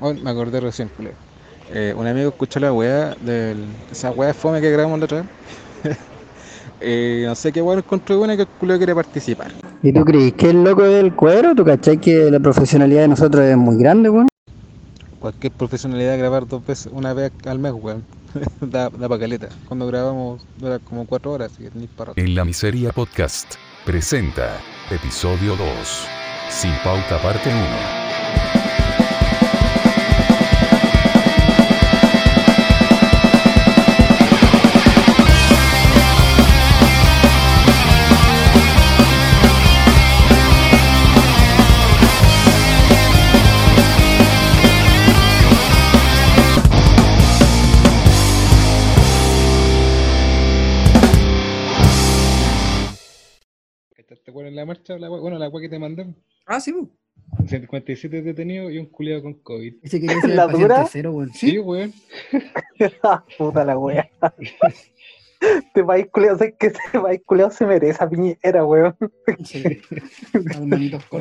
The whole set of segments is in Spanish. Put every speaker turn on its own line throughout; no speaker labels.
Oh, me acordé recién, culé. Eh, un amigo escuchó la weá de esa weá de fome que grabamos la otra vez. Eh, no sé qué weá encontró buena que el culé quiere participar.
¿Y tú crees que el loco del cuero? ¿Tú cachai que la profesionalidad de nosotros es muy grande, weón?
Cualquier profesionalidad grabar dos veces, una vez al mes, weón. da, da pa' caleta. Cuando grabamos dura como cuatro horas, así que tenéis para.
En la Miseria Podcast presenta episodio 2. Sin pauta parte 1.
Marcha? La, bueno, la weá que te mandé.
Ah, sí, weón.
57 detenidos y un culiado con COVID.
Ese quería ser
¿La dura?
cero, weón.
Sí, weón.
Puta la wea. Este país culiao, sé que este país culiao se merece esa piñera, weón.
Sí. Manitos.
Por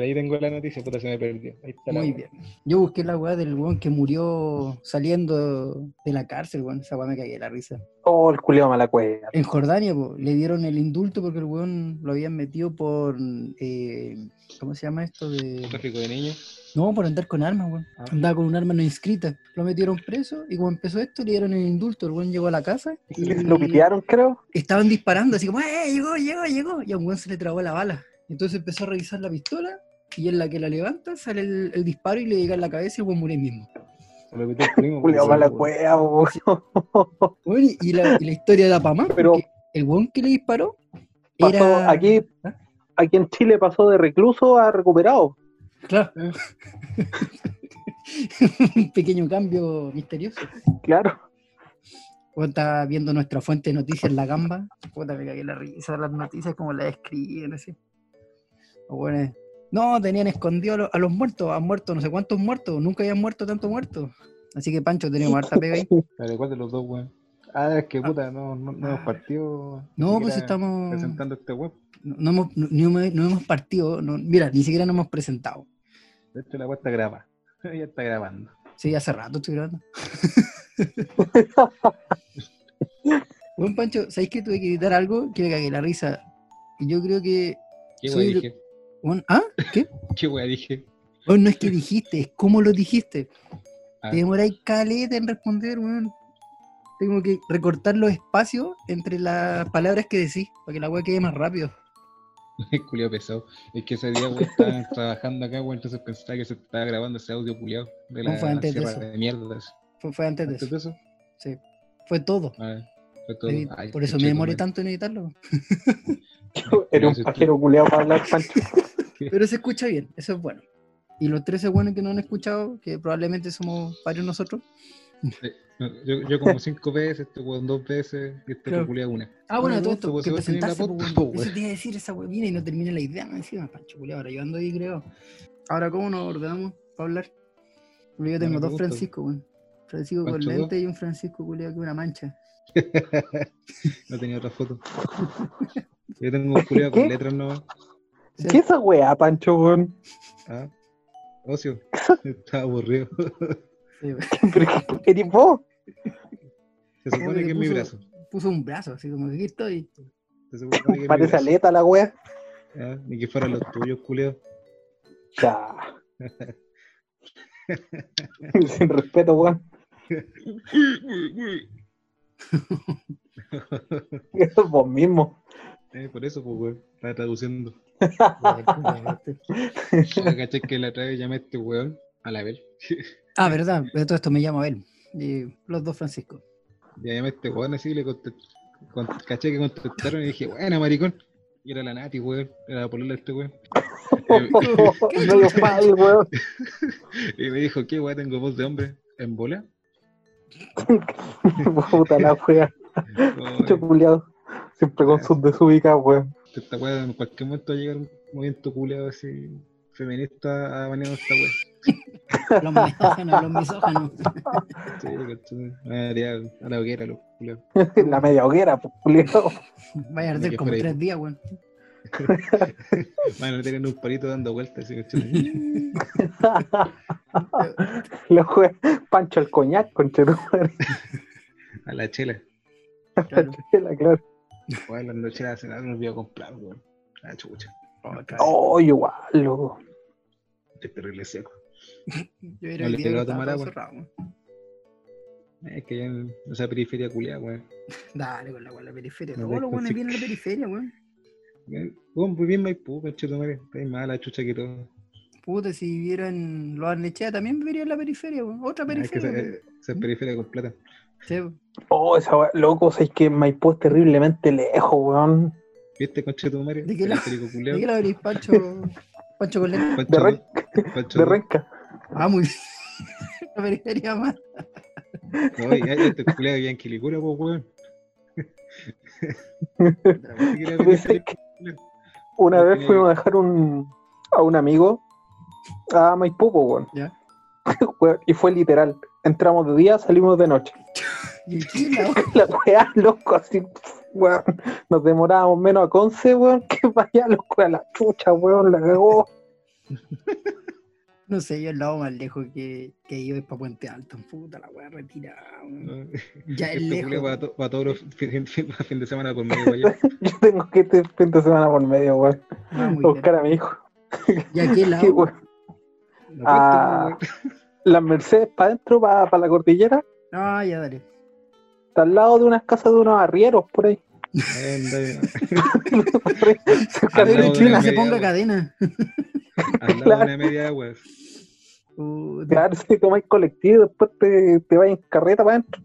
ahí tengo la noticia, puta, se me perdió. Ahí está la
Muy bien. Yo busqué la weá del weón que murió saliendo de la cárcel, weón. Esa weá me cagué de la risa.
Oh, el culiao mala cueva.
En Jordania, po, le dieron el indulto porque el weón lo habían metido por. eh, ¿Cómo se llama esto? De...
Tráfico de niños.
No, por andar con armas, weón.
Ah.
Andaba con un arma no inscrita. Lo metieron preso y como empezó esto, le dieron el indulto. El weón llegó a la casa y
Lo pitearon, creo.
estaban disparando, así como, ¡eh! Llegó, llegó, llegó. Y a un weón se le trabó la bala. Entonces empezó a revisar la pistola y en la que la levanta sale el, el disparo y le llega en la cabeza y el weón muere mismo.
Lo el primo. Weón.
mala cueva,
y, y la, y la historia da para más,
Pero-
el weón que le disparó
Pasó
era...
aquí,
¿Ah?
aquí en Chile pasó de recluso a recuperado.
Claro. un pequeño cambio misterioso.
Claro.
Cuando estaba viendo nuestra fuente de noticias, La Gamba, puta, me cagué la risa, las noticias como las escriben, así. Los weones, no, tenían escondido a, lo- a los muertos, han muerto no sé cuántos muertos, nunca habían muerto tantos muertos. Así que Pancho, tenemos harta pega ahí.
Pero ¿cuál de los dos, weón? Ah, es que puta, no, no, no hemos partido.
No, pues estamos...
Presentando este web.
No, no hemos, no, no hemos- no hemos partido, no- mira, ni siquiera nos hemos presentado.
De hecho, la web está graba. ya está grabando.
Sí, hace rato estoy grabando. Buen Pancho, ¿sabéis que tuve que editar algo que me cagué la risa? Yo creo que.
¿Qué
Soy
dije?
¿Ah? ¿Qué?
¿Qué wea dije?
Weón, no es que dijiste, es cómo lo dijiste.
Ah,
Te demoráis caleta en responder, weón. Tengo que recortar los espacios entre las palabras que decís, para que la weá quede más rápido.
culiao pesado. Es que ese día, weón, estaban trabajando acá, weón, entonces pensaba que se estaba grabando ese audio culiao de
No,
la
fue antes de eso.
de mierdas.
Fue, fue antes de
¿Antes
eso.
de eso?
Sí. Fue todo.
Ah, fue todo.
Edit-
Ay,
Por eso me demoré tanto en editarlo.
Era un pajero culiao para hablar, Pancho.
Pero se escucha bien, eso es bueno. Y los 13 buenos que no han escuchado, que probablemente somos varios nosotros.
No, Yo, yo como cinco veces, este weón dos veces, y este
Claro.
culiao una.
Ah, bueno, todo esto,
pues,
que
la
presentaste,
pot-
pues,
po,
weón.
weón.
Eso te iba a decir esa weón. Y no termina la idea, me encima, Pancho, culiao. Ahora yo ando ahí, creo. Ahora, ¿cómo nos ordenamos para hablar? Porque yo tengo dos. Francisco, weón. Francisco con lente y un Francisco culiao que una mancha.
no tenía otra foto. Yo tengo un culiao con letras no.
Sí.
¿Qué esa weá, Pancho, weón?
Ah, ocio. Estaba aburrido.
Sí.
¿Pero qué vos?
Se supone que es mi
puso-
brazo.
Puso un brazo, así como que estoy.
Se supone que es mi
Parece
brazo.
aleta la weá.
Ah, Ni que fueran los tuyos, culiao.
Ya. Sin respeto, weón. Eso es vos mismo.
Eh, por eso, pues, weón. Estaba traduciendo. ¿Cachai que la otra vez llamé a este weón? A la vez.
ah, verdad, de todo esto me llamo Abel. Y los dos Francisco.
Ya llamé a este weón así le contesté. con- Caché que contestaron y dije, buena, maricón. Y era la Nati, weón. Era la polola este weón. Y me dijo, ¿qué weón? Tengo voz de hombre. ¿En bola?
Puta la wea. Mucho culiado. Siempre con sus desubicados, weón.
Esta weá en cualquier momento va a llegar un movimiento culiado así feminista a banear a esta weá.
Los misógenos, los misógenos.
Sí, ya, a la hoguera, los culiados.
La media hoguera, pues, culiado.
Vaya a arder
que
como tres días, weón.
Bueno, tienen un palito dando vueltas, así, ¿cachai?
Los juega Pancho el coñac, conche tu madre.
A la chela.
Claro.
Bueno, las noches de cenar me olvidó comprar, weón. La chucha.
Oh.
Oh, igual, loco.
Este terrible seco.
Yo era
no
el
le
día que
a tomar agua.
cerrado, weón.
Es que ya en esa periferia culiada, weón.
Dale con la, con la periferia.
No
Todos los buenos
con-
vienen a la periferia, weón.
Weón, muy bien Maipú, conchito madre. Está ahí más la chucha que todo.
Puta, si vivieran los Arnechea también viviría en la periferia, weón. Otra
Ah, Es que
periferia.
esa,
weón.
esa es periferia con plata.
Sí, weón.
Oh, esa weá, loco, sabes que Maipú es terriblemente lejos, weón.
¿Viste, conchito madre?
¿De qué lado?
Periférico
¿De
culiao.
qué la abrís, Pancho? Pancho con lente.
Pancho
De,
Pancho
de. Renca.
Ah, muy bien. la periferia más.
No, y ahí este culiao vivía en Quilicura, pues, weón.
Una vez fuimos a dejar un, a un amigo a Maipú, po, weón.
Ya.
Weón, Y fue literal. Entramos de día, salimos de noche.
¿Y aquí la
La weá, loco, así, weón. Nos demorábamos menos a Conce, weón, que vaya, loco, a la chucha, weón, la cagó.
No sé, yo el lado más lejos que, que yo es para Puente Alto. Puta la weá retirada.
No,
Ya es
Este
lejos.
to- va todos los fin, fin- fin de semana por medio para allá.
Yo tengo que este fin de semana por medio, weón.
Ah,
buscar
bien.
a mi hijo.
¿Y a qué
Sí,
lado?
weón.
No,
Ah. Las Mercedes para adentro, para la cordillera,
Ah, ya dale.
Está al lado de unas casas de unos arrieros, por ahí.
Anda,
A
Al
ver,
lado de
que
una
se
media,
ponga cadena.
Al lado
Claro.
de una media agua.
Puta.
Claro, si tomáis colectivo, después te, te vais en carreta para adentro.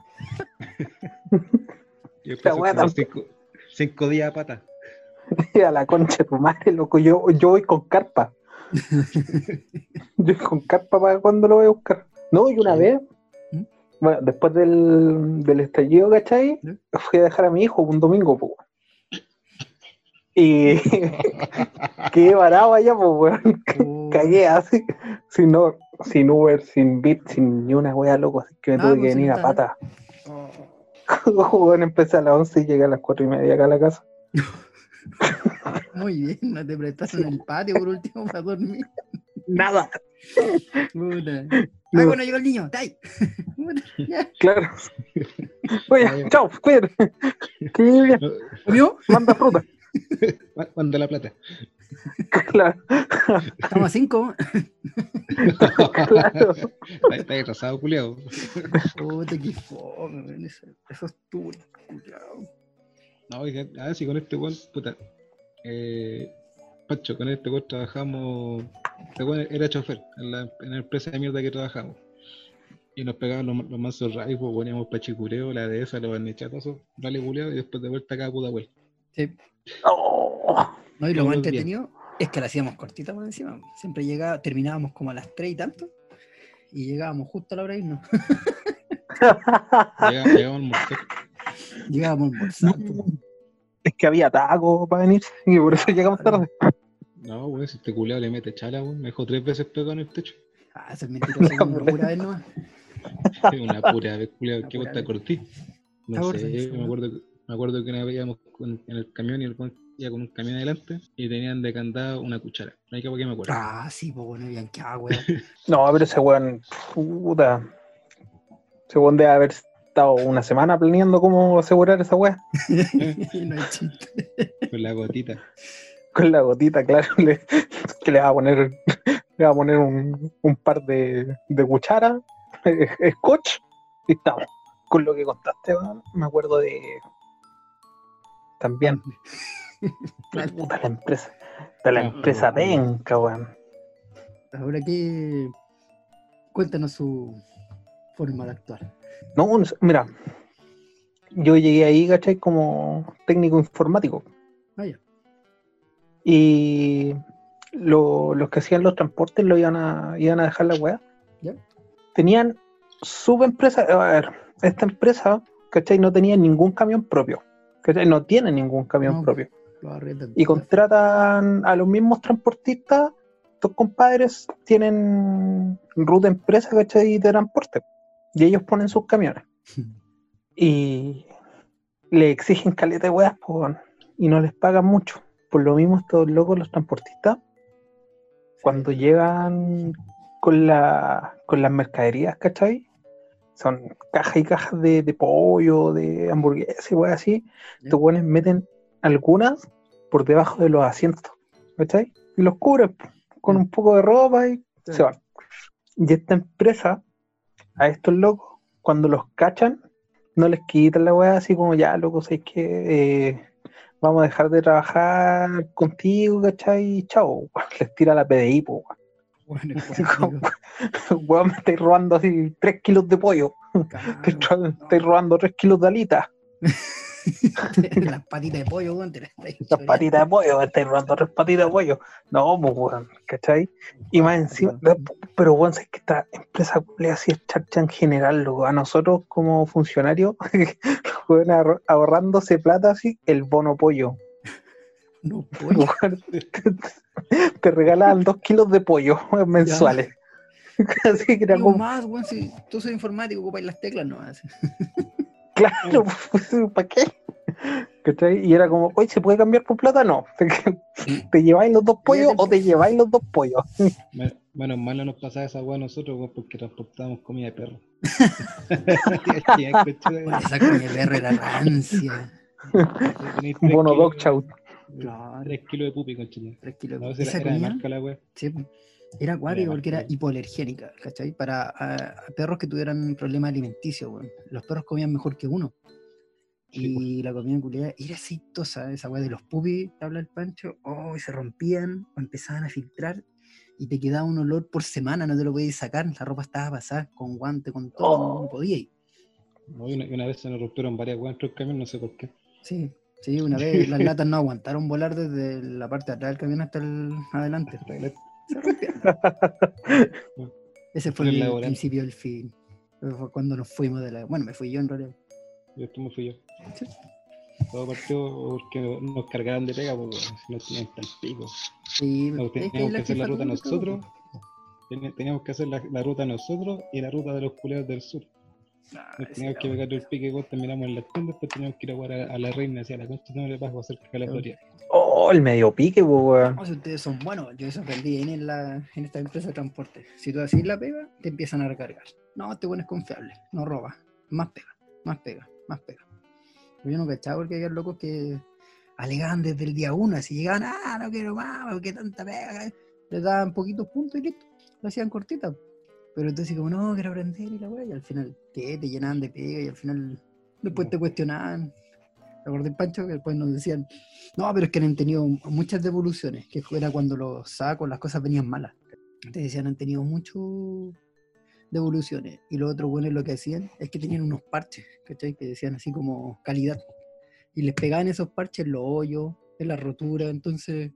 Y después
weá
son como
tan-
cinco, cinco días a pata.
A la concha de tu madre, loco. Yo, yo voy con carpa. yo voy con carpa para cuando lo voy a buscar. No, y una vez. Bueno, después del, del estallido, ¿cachai?
¿Ya?
Fui a dejar a mi hijo un domingo, pues. Y quedé varado allá, pues, weón.
Puta.
Cagué así, sin, no- sin Uber, sin Bit, sin ni una wea, loco. Así que me
Ah,
tuve que
pues,
venir a pata.
Oh,
Weón, empecé a las 11 y llegué a las 4 y media acá a la casa.
muy bien, no te prestaron el patio por último para dormir.
Nada.
Puta.
No.
Ah, bueno, llegó el niño. ¡Ay! Puta, ya.
Claro. Oye, chao, cuídate. Que bien.
¿Comió?
Manda fruta.
Manda la plata.
Claro,
Estamos a cinco.
claro.
Está, está ahí atrasado, culiao.
Puta, qué fome, Eso, eso es tu culiao.
No, oiga, a ver si con este weón, puta. Eh, Pacho, con este weón trabajamos. Era chofer en la, en la empresa de mierda que trabajamos. Y nos pegaban los, los mansos rayos, pues poníamos pachicureo, la de esa, los barnechatosos, dale culeado, y después de vuelta acá puta vuelta.
Sí.
Oh,
No, y lo más entretenido es que la hacíamos cortita por encima. Siempre llegaba, terminábamos como a las tres y tanto. Y llegábamos justo a la hora de irnos.
Llega- Llegamos a almorzar.
Llegábamos a almorzar. po.
es que había taco para venir y por eso llegamos tarde.
No, weón, si este culeado le mete chala, weón, me dejó tres veces pegado en el techo.
Ah, eso es mentiroso. una pura vez nomás.
Una pura vez, culeado, ¿qué vuelta
vez.
cortí? No sé,
eso,
me acuerdo, que- me acuerdo que una vez íbamos con- en el camión y el iba con un camión adelante y tenían de candado una cuchara. No hay que me acuerdo.
Ah, sí, pues bueno, bien que weón.
No, pero ese weón, puta. Ese weón debe haber estado una semana planeando cómo asegurar esa weá.
no hay chiste.
Con la gotita.
Con la gotita, claro, le- que le va a poner, le va a poner un, un par de, de cucharas, eh, scotch, y estamos. Con lo que contaste, me acuerdo de también puta, la empresa, de la
Ah,
empresa penca, weón.
Ahora que. Cuéntanos su forma de actuar.
No, mira, yo llegué ahí, ¿cachai? Como técnico informático.
Ah, ya.
Y lo- los que hacían los transportes lo iban a, iban a dejar la weá.
Ya.
Tenían subempresa, a ver, esta empresa, ¿cachai? No tenía ningún camión propio. ¿cachai? No tiene ningún camión
No.
propio. Y contratan a los mismos transportistas. Estos compadres tienen ruta empresa, ¿cachai? De transporte. Y ellos ponen sus camiones. Y le exigen caleta de weas, y no les pagan mucho. Por lo mismo, estos locos, los transportistas, cuando llegan con, la, con las mercaderías, ¿cachai? Son cajas y cajas de, de pollo, de hamburguesas y weas así. Estos weones meten algunas por debajo de los asientos, ¿cachai? Y los cubren con un poco de ropa y
Sí.
se van. Y esta empresa, a estos locos, cuando los cachan, no les quitan la weá así como ya, locos, es que eh, vamos a dejar de trabajar contigo, ¿cachai? Chao, les tira la PDI, po.
Bueno,
weón, me estáis robando así 3 kilos de pollo, te
Claro.
estáis robando 3 kilos de alitas,
Las patitas de pollo, weón, te las estáis
las patitas de pollo, me estáis robando 3 patitas de pollo. No, pues, weón, ¿cachai? Y más encima, pero weón, es que esta empresa culia así es charcha en general, loco. A nosotros como funcionarios, weón, ahor- ahorrándose plata así, el bono pollo.
No, pollo.
Te, te regalaban 2 kilos de pollo mensuales. Así que era como,
más, weón, si tú soy informático, ocupáis las teclas, no así.
claro, ¿para qué? ¿Cachai? Y era como, oye, ¿se puede cambiar por plata? No. ¿Te lleváis los dos pollos o te lleváis los dos pollos?
Me- Menos mal no nos pasaba esa weá a nosotros, weón, porque transportábamos comida de perro.
Bueno, esa comida de perro era rancia.
Tres
Bono
kilos-
dog chow.
Claro,
3 kilos de pupi, conchito.
tres kilos.
No, si era,
Esa
era de
comida,
marca la
sí, era acuática porque era hipoalergénica, ¿cachai? Para a, a perros que tuvieran problemas alimenticios, weón. Los perros comían mejor que uno.
Sí, pues.
Y la comida culiada era aceitosa, esa weá de los pupis, habla el Pancho, oh, y se rompían o empezaban a filtrar y te quedaba un olor por semana, no te lo podías sacar, la ropa estaba pasada con guante, con todo, no- no podía ir.
No, y una, una vez se nos rompieron varias dentro del camión, no sé por qué.
Sí, sí, una vez las latas no aguantaron volar desde la parte de atrás del camión hasta el adelante. Se rompieron. Ese fue el
laboral.
principio del fin. Fue cuando nos fuimos de la. Bueno, me fui yo en realidad.
Y esto me fui yo.
Sí.
Todo partió porque nos cargaron de pega, porque si no tenían el pico.
Sí,
No,
es que ahí
teníamos que hacer la ruta nosotros. Teníamos que hacer la, la ruta nosotros y la ruta de los culeros del sur.
Ah,
Nos teníamos que pegar el pique igual, terminamos en la tienda, después teníamos que ir a jugar a, a la reina hacia la concha, no le paso a hacer la podría.
Oh, el medio pique, pues, weón.
No, si ustedes son buenos, yo eso aprendí en, la, en esta empresa de transporte. Si tú haces la pega, te empiezan a recargar. No, este bueno es confiable, no roba. Más pega, más pega, más pega. Yo no cachaba porque había locos que alegaban desde el día uno, así llegaban, ah, no quiero más, porque tanta pega. Les daban poquitos puntos y listo, lo hacían cortita. Pero entonces como, no, quiero aprender y la weá, y al final, ¿qué? Te llenaban de pega y al final después te cuestionaban. ¿Te acuerdas, Pancho? Que después nos decían, no, pero es que han tenido muchas devoluciones, que era cuando los sacos, las cosas venían malas. Te decían, han tenido muchas devoluciones. Y los otros buenos lo que hacían es que tenían unos parches, ¿cachai? Que decían así como calidad. Y les pegaban esos parches en los hoyos, en la rotura, entonces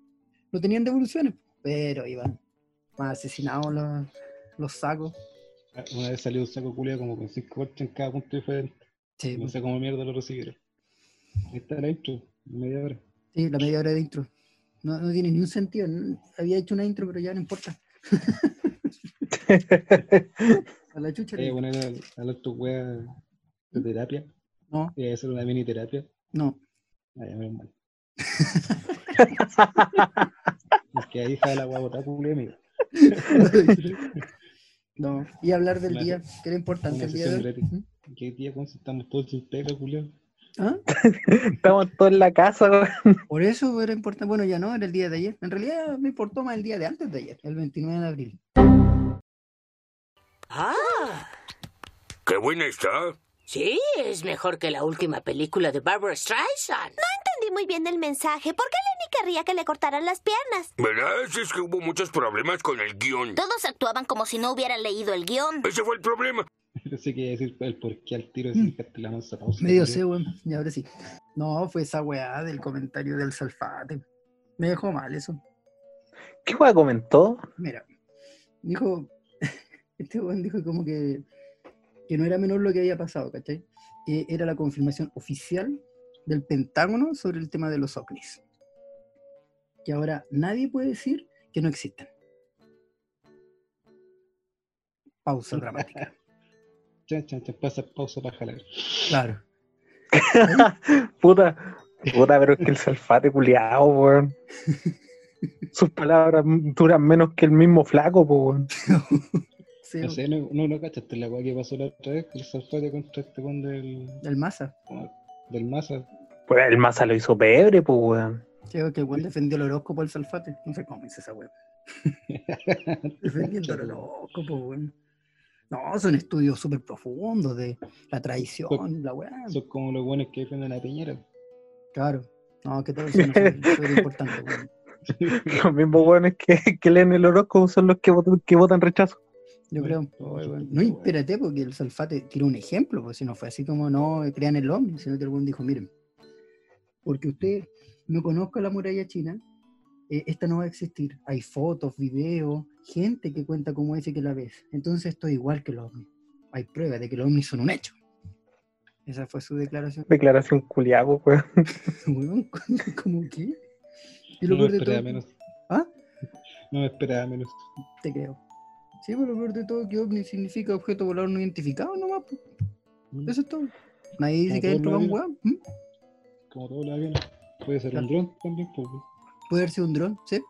no tenían devoluciones, pero iban más asesinados los, los sacos.
Ah, Una vez salió un saco culiado como con 5 parches en cada punto diferente.
Sí,
No sé cómo mierda lo recibieron. Ahí está la intro, media hora.
sí, la media hora de intro. No, no tiene ni un sentido. Había hecho una intro, pero ya no importa. A la chucha.
A
le-
poner al, al otro wea de terapia.
No,
Voy a hacer una mini terapia.
no.
Ah, ya, menos mal. Es que ahí jala la guagua culiao, amigo.
No, y hablar del
Una-
día, que era importante el día de hoy. ¿Mm?
¿Qué día estamos todos sin pega, culiao?
¿Ah?
Estamos todos en la casa.
Por eso era importante. Bueno, ya no, era el día de ayer. En realidad me importó más el día de antes de ayer, el 29 de abril.
Ah,
¡Qué buena está!
sí, es mejor que la última película de Barbara Streisand.
entendí muy bien el mensaje. ¿Por qué Lenny querría que le cortaran las piernas?
¿Verdad? Si es que hubo muchos problemas con el guion.
Todos actuaban como si no hubieran leído el guion.
Ese fue el problema.
No sé qué decir el por qué al tiro la mansa pausa.
Medio sé, weón. Y ahora sí. No, fue esa weá del comentario del salfate. Me dejó mal eso.
¿Qué weón comentó?
Mira, dijo, este weón dijo como que, que no era menor lo que había pasado, ¿cachai? Que era la confirmación oficial del Pentágono sobre el tema de los ovnis. Que ahora nadie puede decir que no existen. Pausa dramática.
Chan, chan, chan, pasa pausa para jalar.
Claro.
puta, puta, pero es que el salfate culiao, weón. Sus palabras duran menos que el mismo flaco, po, weón.
Sí,
No sé, no, no, no cachaste la weá que pasó la otra vez, el Salfate contra este weón del,
el masa.
del Massa.
Pues el Massa lo hizo pebre, pues, weón.
Creo que el weón defendió el horóscopo del Salfate. No sé cómo hizo esa weón. Defendiendo el horóscopo, weón. No, son estudios súper profundos de la tradición, la weá.
Son como los buenos que defienden a Piñera.
Claro. No, que todo eso no es súper importante, weón.
Los mismos weones que, que leen el horóscopo son los que votan, que votan rechazo.
Yo creo.
bueno,
No, espérate, porque el Salfate tiró un ejemplo, pues si no fue así como no crean el hombre, sino que buen dijo, miren, porque usted no conozca la muralla china, eh, esta no va a existir. Hay fotos, videos, gente que cuenta cómo dice que la ves. Entonces esto es igual que los ovnis. Hay pruebas de que los ovnis son un hecho. Esa fue su declaración.
Declaración culiago, weón.
Weón, ¿Cómo qué? Y
No me esperaba
todo,
menos.
¿Ah?
No me esperaba menos.
te creo. Sí, pero lo peor de todo es que ovni significa objeto volador no identificado nomás. pues.
Mm.
Eso es todo. Nadie dice
Como
que adentro va un. ¿Mm?
Como todos los aviones. Puede ser
Claro.
un dron también, pues. weón.
Puede sido un dron, sí.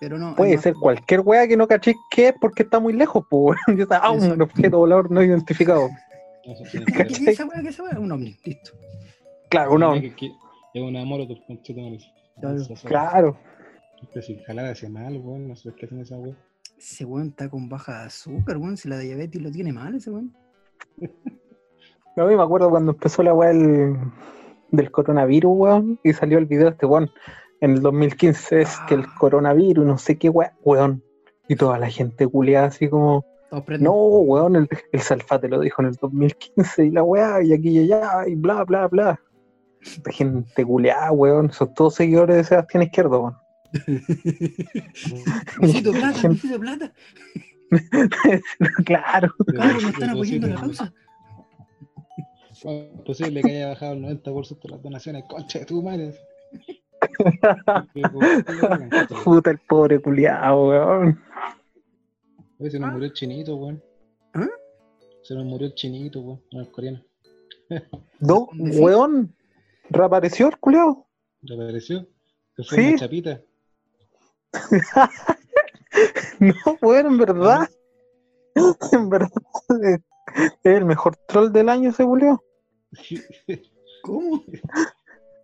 Pero no.
Puede
más-
ser cualquier weá que no caché qué es porque está muy lejos, pues, weón. Yo estaba, ah, un objeto volador no identificado.
Tiene
¿Qué
que
es esa weá? ¿Qué es esa? Un ovni, listo.
Claro,
que- que Es una molotov.
Claro.
Claro.
Pero si jalar hacia mal, weón, no sé qué hacen esa weón.
Ese weón está con baja de azúcar, weón. Si la diabetes lo tiene mal, ese weón.
No, y me acuerdo cuando empezó la weá del, del coronavirus, weón, y salió el video de este weón en el 2015, es que el
Ah.
coronavirus, no sé qué weá, weón. Y toda la gente culiada así como, no, weón, el, el Salfate lo dijo en el 2015 y la weá, y aquí y allá, y bla, bla, bla. La gente culiada, weón, son todos seguidores de Sebastián Izquierdo, weón.
Necesito plata, necesito plata.
claro.
Cabrón, me están apoyando la causa.
Es posible que haya bajado el 90% de las donaciones. Concha de tu madre.
Puta el pobre culiado, weón.
Oye, se nos murió el chinito, weón.
¿Ah?
Se nos murió el chinito, weón. No, el
weón. Reapareció el culiado.
Reapareció. Se fue
Sí.
una chapita.
No, weón, en verdad. En verdad. Es el mejor troll del año ese culiao.
¿Cómo?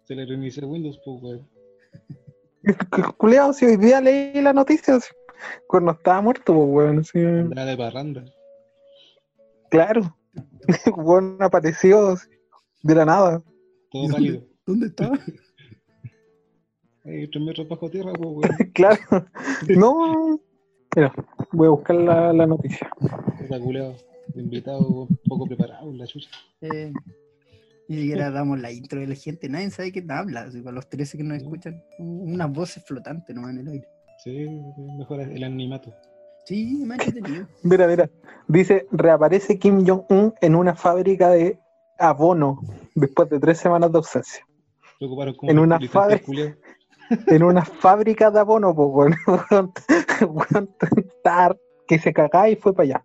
Se le reinició Windows, pues, weón.
El culiao, si hoy día leí la noticia, así, cuando estaba muerto, pues, weón. así,
Andaba de parranda.
claro. Weón apareció de la nada.
Todo pálido.
¿Dónde estaba?
Tres metros bajo tierra, pues, weón.
Claro. No. Mira, voy a buscar la, la noticia.
Está culeado. Invitado, poco preparado, la chucha.
Eh, ni siquiera damos la intro de la gente. Nadie sabe quién habla. Así, para los 13 que nos escuchan, unas voces flotantes nomás en el aire.
Sí, mejor el anonimato.
Sí, ha entretenido.
Mira, mira. Dice, reaparece Kim Jong-un en una fábrica de abono después de tres semanas de ausencia.
Ocuparon como
En una fábrica. En una fábrica de abono, pues, weón. Weón, que se cagaba y fue para allá.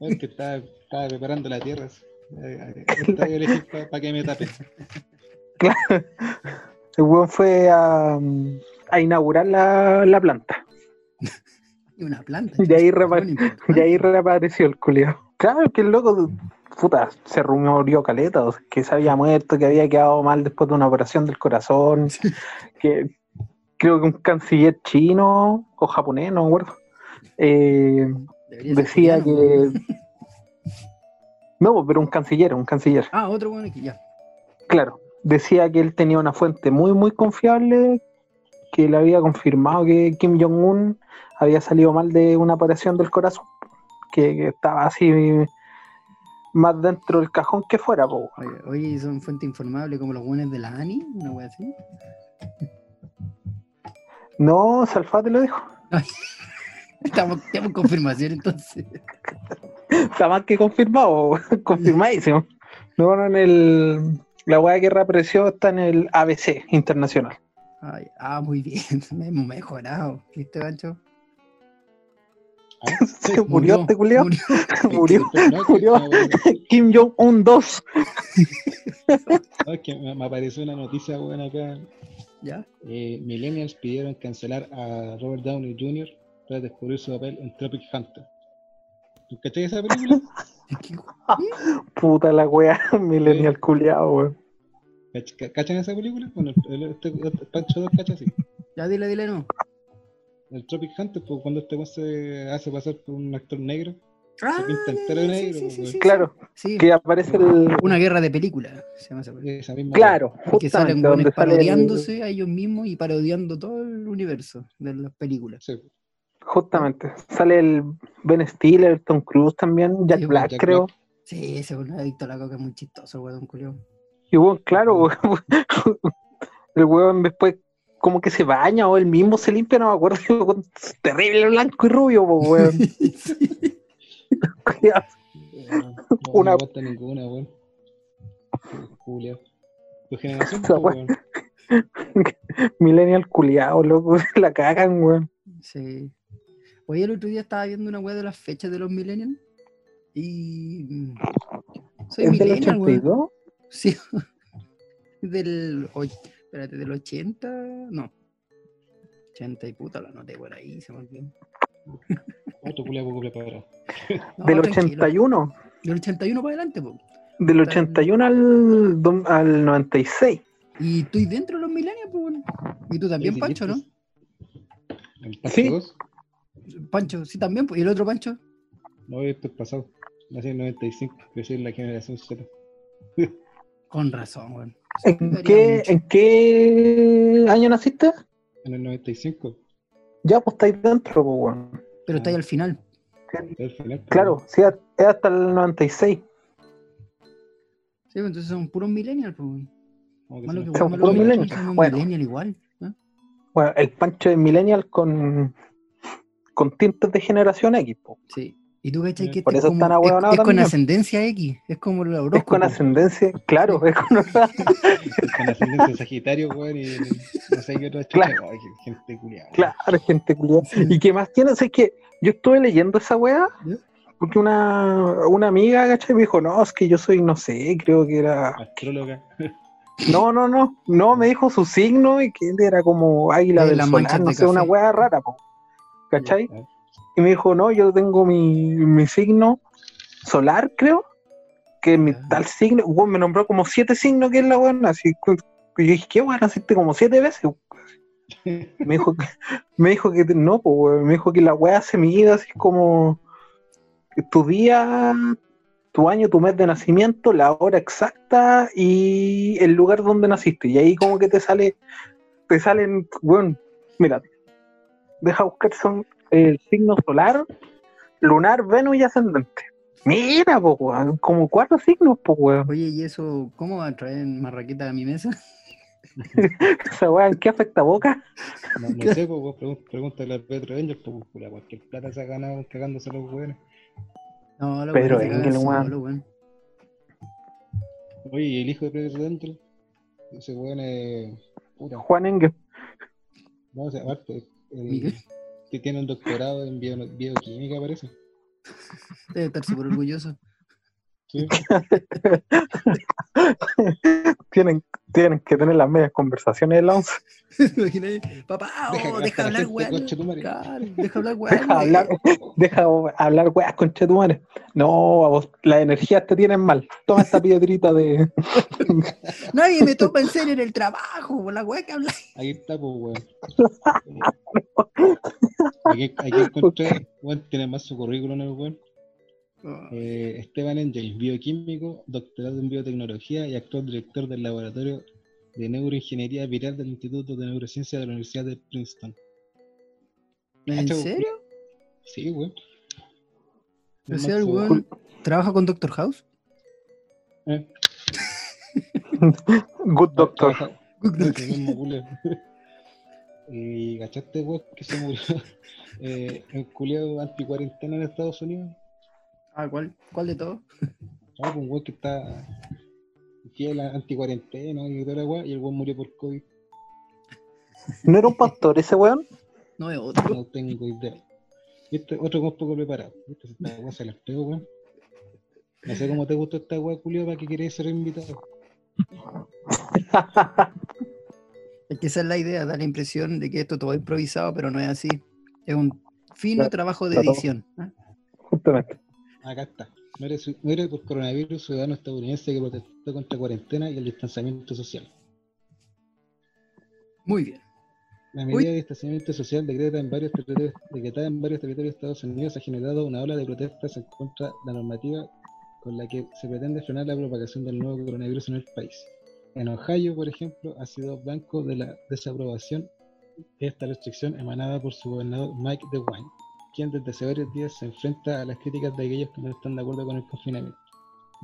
Es que estaba, estaba preparando la tierra. para que me tapen.
El weón fue a, a inaugurar la, la planta.
Y una planta.
Y ahí repa- ahí reapareció el culiao. Claro que el loco, puta, se rumoreó caleta, o sea, que se había muerto, que había quedado mal después de una operación del corazón, que creo que un canciller chino o japonés, no me acuerdo. eh, decía que. No, pero un canciller, un canciller.
Ah, otro bueno que ya.
Claro, decía que él tenía una fuente muy, muy confiable que le había confirmado que Kim Jong-un había salido mal de una operación del corazón, que, que estaba así más dentro del cajón que fuera. po.
Oye, oye, son fuentes informables como los buenos de la ANI, una wea así.
No, Salfate lo dijo.
Estamos, tenemos confirmación entonces.
Está más que confirmado, confirmadísimo. No, no, en el. La weá que reapareció está en el ABC internacional.
Ay, ah, muy bien, me hemos mejorado. ¿Viste, Gancho?
Se murió este culiao.
Murió.
Murió. Murió. Kim Jong-un 2.
no, es que me, me apareció una noticia buena acá
¿Ya?
eh, Millennials pidieron cancelar a Robert Downey Jr. tras descubrir su papel en Tropic Hunter. ¿Tú ¿Cachai esa película?
¿Qué-
Puta la wea, millennial culiao, weón.
¿Cach- ca- ¿Cachan esa película? Bueno, el, el- este, este Pancho 2 cacha así.
Ya dile, dile no.
El Tropic Hunter, pues cuando este weón se hace pasar por un actor negro.
Ah,
pinta
sí,
negro,
sí,
pues,
sí,
weón.
sí,
Claro,
sí.
que aparece el.
Una guerra de películas. Se llama esa película.
Esa misma
Claro,
que salen
donde sale. el-
parodiándose a ellos mismos y parodiando todo el universo de las películas.
Sí,
Justamente. Sale el Ben Stiller, Tom Cruise también, Jack
Sí,
Black,
Jack
creo.
Black.
Sí, ese weón adicto a la coca es muy chistoso, el weón culiao.
Y bueno, claro, weón, el weón después como que se baña o él mismo se limpia, no me acuerdo. Terrible blanco y rubio, po, weón.
No, no
Una-
me aguanta ninguna, weón. Julia. Tu generación, pues, weón.
Millennial culiao, loco. La cagan, weón.
Sí. Oye, el otro día estaba viendo una weá de las fechas de los millennials. Y. mm, Soy
¿Es del
millennial, weón.
82?
Sí. del. oye, espérate, del 80. No. 80 y puta, la noté por ahí, se me olvidó.
Preparado.
No,
Del
tranquilo.
81.
Del 81 para adelante, po.
Del 81 al, al 96.
Y estoy dentro de los millennials, pues. Y tú también, Pancho, ¿no?
sí. El Pancho
Sí.
2.
Pancho, sí, también. pues. ¿Y el otro Pancho?
No, esto es pasado. Nací en el 95, crecí en la generación Z.
Con razón, weón.
¿En qué. ¿En qué año naciste?
En el 95.
Ya, pues estáis dentro, pues, weón.
Pero está ahí al final.
Al final, pues,
Claro, sí, es hasta el 96.
Sí, pues, entonces son puros millennials, pues. Malo que
Son puros millennials.
somos
Bueno.
millennial igual. ¿eh?
Bueno, el Pancho es millennial con, con tintes de generación X, po.
Sí. Y tú cachai que
Por
este es,
eso
como-
están
es-
ahueonados
es con
también.
ascendencia X. Es como el
Es
horóscopo.
con ascendencia, claro, es con
con ascendencia de Sagitario, weón, y no sé qué otra.
Claro.
Gente culiada.
Claro, gente culiada. ¿Y qué más tienes? Es que yo estuve leyendo esa weá, porque una, una amiga, ¿cachai? Me dijo, no, es que yo soy, no sé, creo que era.
Astróloga.
No, no, no, no, me dijo su signo y que él era como águila
De
del
las
solar,
manchas
no sé, una weá rara, po. ¿cachai? Y me dijo, no, yo tengo mi, mi signo solar, creo, que es mi tal signo, weón, me nombró como siete signos que es la weón, así, y yo dije, ¿qué weón? Naciste como siete veces. Me dijo que, me dijo que no, pues, me dijo que la weá se mide así como tu día, tu año, tu mes de nacimiento, la hora exacta y el lugar donde naciste. Y ahí como que te sale, te salen, weón, mira, deja buscar son el signo solar, lunar, Venus y ascendente. Mira, weón, como cuatro signos, pues, weón.
Oye, ¿y eso cómo va a traer marraqueta a mi mesa?
Esa weá, ¿en qué afecta boca?
No, no sé, weón, pregun- pregúntale al Pedro Angel, culia, cualquier plata se ha ganado cagándose a los weones.
No, la
Pedro Engel, weón.
solo, weón.
Oye, ¿y el hijo de Pedro Angel? Ese weón es. Puta,
Juan Engel.
no, o sea, aparte, el-. Que tiene un doctorado en bio- bioquímica, parece.
Debe estar súper orgulloso.
Sí.
tienen, tienen que tener las medias conversaciones en la once.
Papá,
Deja
oh, deja hablar, weón. Claro, deja hablar, weón.
Deja hablar, deja hablar weas con chetumares. No, a vos, las energías te tienen mal. Toma esta piedrita de.
Nadie me toma en serio en el trabajo, por la weá que habla.
Ahí está, pues, weón. Aquí, aquí encontré, weón, tiene más su currículum el Eh, Esteban Engel, bioquímico, doctorado en biotecnología y actual director del laboratorio de neuroingeniería viral del Instituto de Neurociencia de la Universidad de Princeton.
¿En
Cacha,
serio?
Sí, weón.
O sea, el trabaja con Doctor House.
Eh,
Good Doctor.
mismo culo. Y cachaste, weón, que se murió eh, en culiado anticuarentena en Estados Unidos.
Ah, ¿cuál? ¿Cuál de todos?
Ah, pues un weón que está fiel a anticuarentena y toda la weá, y el weón murió por COVID.
¿No era un pastor ese weón?
No es otro.
No tengo idea. ¿Viste? Otro weón poco preparado. ¿Viste? Esta weá se las pego, weón. No sé cómo te gustó esta weá, culiado, para que querés ser invitado.
Es que esa es la idea, da la impresión de que esto todo es improvisado, pero no es así. Es un fino trabajo de edición. ¿ah?
Justamente.
Acá está. Muere, muere por coronavirus ciudadano estadounidense que protestó contra cuarentena y el distanciamiento social.
Muy bien.
La
Uy.
medida de distanciamiento social decretada en varios territorios, decretada en varios territorios de Estados Unidos ha generado una ola de protestas en contra de la normativa con la que se pretende frenar la propagación del nuevo coronavirus en el país. En Ohio, por ejemplo, ha sido blanco de la desaprobación de esta restricción emanada por su gobernador Mike DeWine, quien desde hace varios días se enfrenta a las críticas de aquellos que no están de acuerdo con el confinamiento.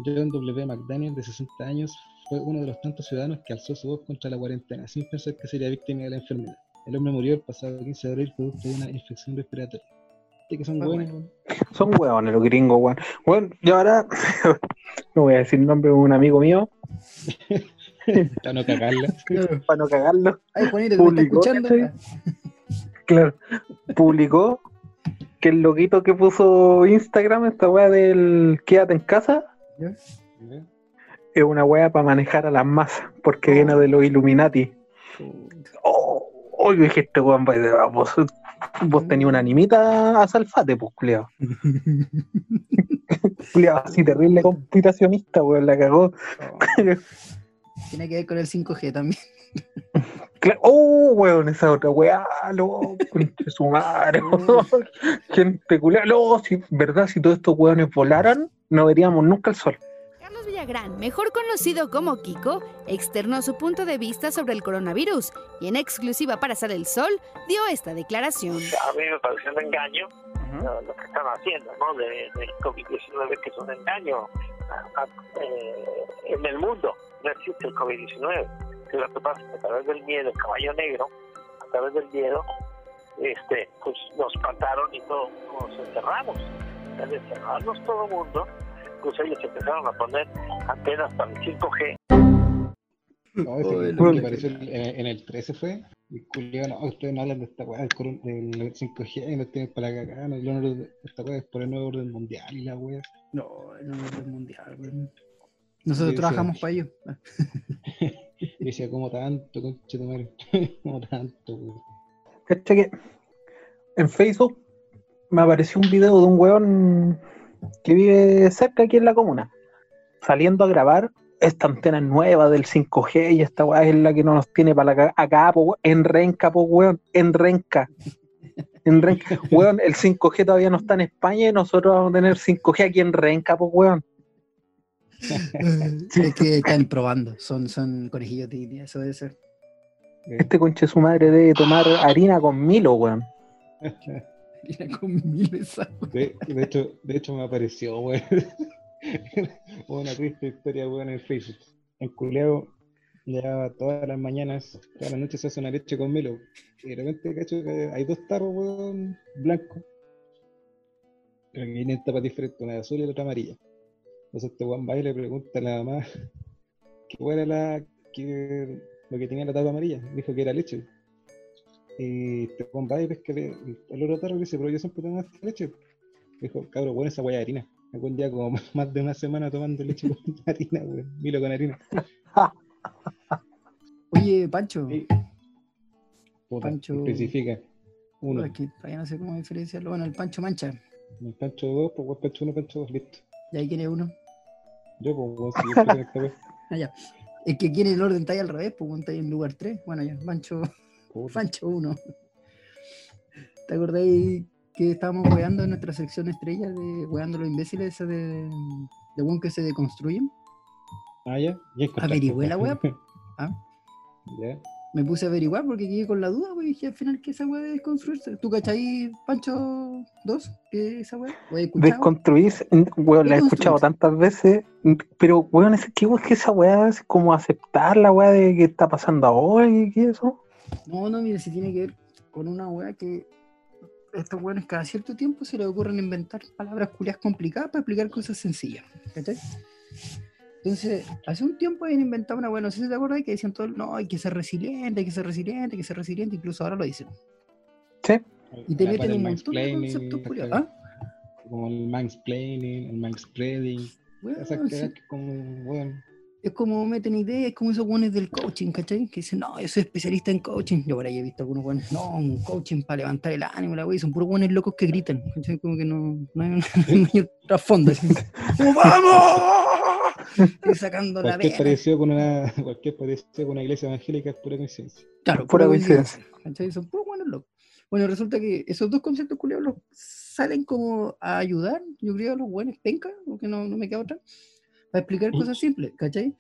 John W. McDaniel, de 60 años, fue uno de los tantos ciudadanos que alzó su voz contra la cuarentena, sin pensar que sería víctima de la enfermedad. El hombre murió el pasado 15 de abril producto de una infección respiratoria. Que son buenos.
bueno.
Son huevones los gringos, weón. Bueno, yo ahora no voy a decir nombre de un amigo mío
Para no cagarla.
para no cagarlo.
Ay, Juanito, está escuchando.
¿cachai? Claro, publicó que el loquito que puso Instagram, esta weá del quédate en casa, es una weá para manejar a las masas, porque viene de los Illuminati. Oh, oh, yo dije, este weón vos, vos tenías una animita a salfate, pues, culiao. Culiao, así terrible conspiracionista, weón, la cagó.
Tiene que ver con el 5G también.
Cla- Oh, weón, esa otra weá, loco, su madre, weón. Gente culiao, no, si, verdad, si todos estos weones volaran, no veríamos nunca el sol.
Carlos Villagrán, mejor conocido como Kiko, externó su punto de vista sobre el coronavirus y en exclusiva para Sale el Sol dio esta declaración.
a mí me parece un engaño lo, lo que están haciendo, ¿no? De, del COVID-19, que es un engaño a- a- eh, en el mundo. No existe el COVID-19. Que lo que pasa es que a través del miedo, el caballo negro, a través del miedo, este, pues nos mataron y todos nos encerramos. Al encerrarnos todo el mundo, pues ellos empezaron a poner antenas para el 5G
No, ese
Oh,
que-
el
apareció en, en el 13 fue. Y culiao, no, ustedes no hablan de esta weá del, coron- del 5G, no tienen para cagar, no de esta weá es por el nuevo orden mundial y la weá.
No, no es el mundial, weón. Nosotros trabajamos para ello.
Y decía, como tanto, conche tu madre, como tanto, weón.
¿Cachai que en Facebook me apareció un video de un weón que vive cerca aquí en la comuna, saliendo a grabar esta antena nueva del 5G y esta weá es la que no nos tiene para acá, po, weón, en Renca, po, weón, en Renca. En Renca, weón, el 5G todavía no está en España y nosotros vamos a tener 5G aquí en Renca, po, weón.
Es que están probando. Son, son conejillos de India, eso debe ser.
Este conche su madre debe tomar harina con Milo, weón.
Mira con miles
De, de hecho, de hecho me apareció, weón. una triste historia, weón, en Facebook. En culeado, ya todas las mañanas, todas las noches se hace una leche con Milo. Y de repente, cacho, que hay dos tarros, weón, blancos. Pero que vienen tapas diferentes, una de azul y la otra amarilla. Entonces este weón va y le pregunta a la mamá qué era la, que, lo que tenía la tapa amarilla. Dijo que era leche. Y este weón va y pesca el otro tarro y dice, pero yo siempre tomo esta leche. Dijo, cabrón, bueno, esa weá de harina. Algún día como más de una semana tomando leche con harina, weón. Milo con harina.
Oye, Pancho,
Sí. Puta,
Pancho-
Especifica. Uno.
aquí todavía no sé cómo diferenciarlo. Bueno, el Pancho Mancha.
El Pancho 2, pues Pancho 1, Pancho 2, listo.
¿Y ahí quién es uno?
Yo, pues, si yo esta weá.
Ah, ya. Es que quiere el orden está ahí al revés, pues está ahí en lugar 3. Bueno, ya, Pancho. Pancho 1. ¿Te acordáis que estábamos weando en nuestra sección estrella de weando los imbéciles esa de, de weón que se deconstruyen?
Ah, ya. Ya
Averigüé la weá. Ah.
Ya.
Me puse a averiguar porque quedé con la duda, pues dije al final que esa weá de desconstruirse. ¿Tú cachai, Pancho 2? ¿Qué esa weá?
Desconstruirse, weón, la he escuchado tantas veces, pero weón, es que, es que esa weá es como aceptar la weá de que está pasando ahora y que eso.
No, no, mire, si tiene que ver con una weá que estos weones cada cierto tiempo se les ocurren inventar palabras culias complicadas para explicar cosas sencillas. ¿Cachai? Entonces, hace un tiempo habían inventado una weá, no sé si te acuerdas, que decían todo, no, hay que ser resiliente, hay que ser resiliente, hay que ser resiliente, incluso ahora lo dicen.
Sí,
Y te meten un montón de conceptos culiados. ¿Ah?
Como el mansplaining, el manspreading.
Weón,
Esas
sí.
que como, weón.
es como meten ideas, es como esos buenos del coaching, ¿cachai? Que dicen, no, yo soy especialista en coaching. Yo por ahí he visto algunos buenos, no, un coaching para levantar el ánimo, la wey, son puros buenos locos que gritan, ¿cachai? Como que no, no hay, no hay un trasfondo. así. ¡Como, ¡Vamos! Sacando la
parecido con una, cualquier parecido con una iglesia evangélica es pura coincidencia.
Claro,
Pura coincidencia.
Son puros buenos locos. Bueno, resulta que esos dos conceptos culiados los salen como a ayudar, yo creo, a los buenos pencas, porque no, no me queda otra, para explicar cosas simples, ¿cachai?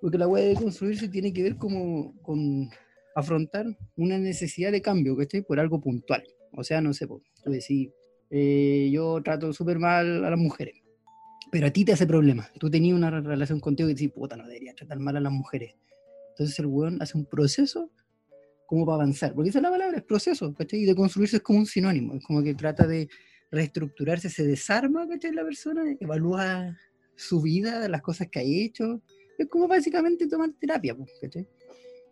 Porque la weá de construirse tiene que ver como con afrontar una necesidad de cambio, ¿cachai? Por algo puntual. O sea, no sé, po, tú decís, eh, yo trato súper mal a las mujeres, pero a ti te hace problema. Tú tenías una re- relación contigo y decís, puta, no debería tratar mal a las mujeres. Entonces el weón hace un proceso como para avanzar, porque esa es la palabra, es proceso, ¿cachai? Y de construirse es como un sinónimo, es como que trata de reestructurarse, se desarma, ¿cachai? La persona, evalúa su vida, las cosas que ha hecho, es como básicamente tomar terapia, pues, ¿cachai?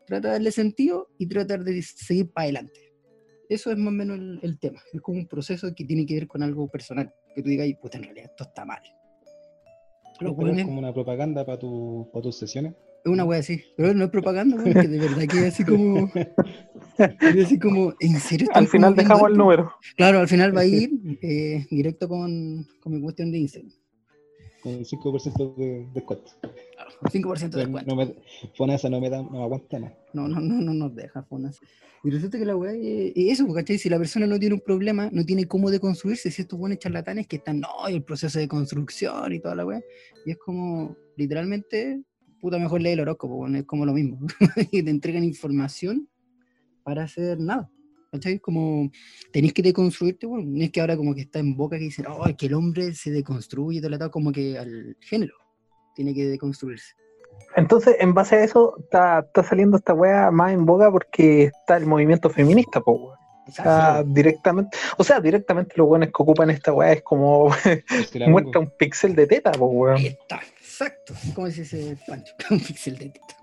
Trata de darle sentido y tratar de seguir para adelante. Eso es más o menos el, el tema, es como un proceso que tiene que ver con algo personal, que tú digas, puta, en realidad esto está mal. Los
¿Puedes poner
weones-
como una propaganda para tu, para tus sesiones?
es una wea así, pero no es propaganda, weón, que de verdad que es así como. es así como, ¿en serio?
Al final dejamos el número.
Claro, al final va a ir eh, directo con, con mi cuestión de Instagram.
Con el 5% de descuento.
Claro, 5% de descuento.
no me, Fonasa no me, da, no me aguanta nada.
No, no, no, no nos deja, Fonas. Y resulta que la weá es es eso, ¿cachai? Si la persona no tiene un problema, no tiene cómo deconstruirse, si estos buenos charlatanes que están, no, y el proceso de construcción y toda la weá, y es como, literalmente, puta, mejor lee el horóscopo, es como lo mismo. y te entregan información para hacer nada. ¿Cachai? Como tenéis que deconstruirte, bueno, no es que ahora como que está en boca que dicen, oh, es que el hombre se deconstruye y todo lo tal, como que al género tiene que deconstruirse.
Entonces, en base a eso, está, está saliendo esta wea más en boga porque está el movimiento feminista, po, weón. O sea, directamente, o sea, directamente los buenos que ocupan esta weá es como muestra un pixel de teta, po, weón.
Ahí está, exacto. ¿Cómo se dice Pancho? Un pixel de teta.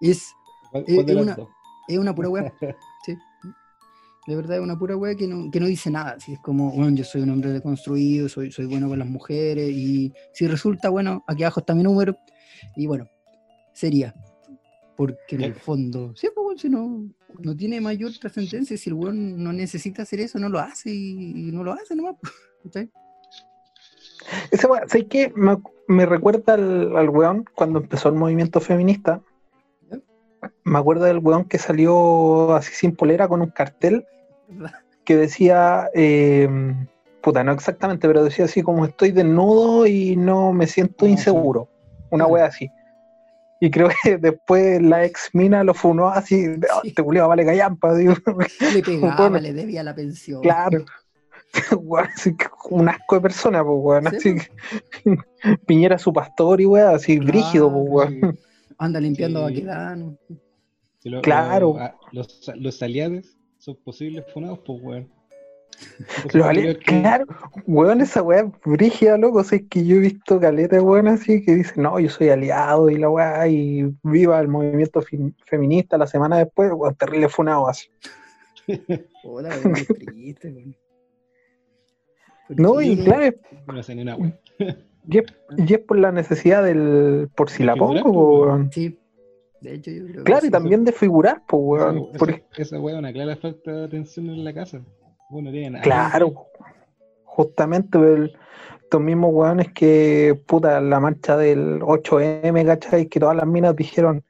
es,
¿cuál- cuál de
es una- es una pura wea. Sí. De verdad es una pura wea que no, que no dice nada. Si es como, bueno, yo soy un hombre deconstruido, soy, soy bueno con las mujeres, y si resulta, bueno, aquí abajo está mi número, y bueno, sería. Porque en el
Ya.
fondo, sí, pues, si no, no tiene mayor trascendencia, si el weón no necesita hacer eso, no lo hace y, y no lo hace nomás. ¿cachai?
Ese weón, ¿sabes qué? Me, me recuerda al, al weón cuando empezó el movimiento feminista. Me acuerdo del weón que salió así sin polera con un cartel. que decía, eh, puta, no exactamente, pero decía así como estoy desnudo y no me siento
Ah,
inseguro. Una
Claro.
wea así. Y creo que después la ex mina lo funó así, "Oh,
Sí.
este culiao vale callampa, digo.
Le pegaba,
Bueno.
le debía la pensión.
Claro. Weón, así que un asco de persona, pues, weón.
Sí,
Así que Piñera su pastor y weón, así brígido, pues, weón.
Claro, Anda limpiando
Sí. Lo-
Claro.
lo- a- los, los aliados son posibles funados, pues, weón.
Los ali- claro, weón, esa weá es brígida, loco. O sea, es que yo he visto caleta, weón, así que dicen, no, yo soy aliado y la weá, y viva el movimiento feminista la semana después, weón, terrible funado así.
Hola, weón, qué triste, weón.
No, y claro, es- y es, y es por la necesidad del, por si la pongo, weón.
Sí, de hecho yo creo que
Claro,
sí.
y también de figurar, pues, weón.
Esa-
porque-
Esa es una clara falta de atención en la casa. Bueno, tiene.
Claro, justamente el- estos mismos weones que, puta, la marcha del 8M, ¿cachai? Que todas las minas dijeron,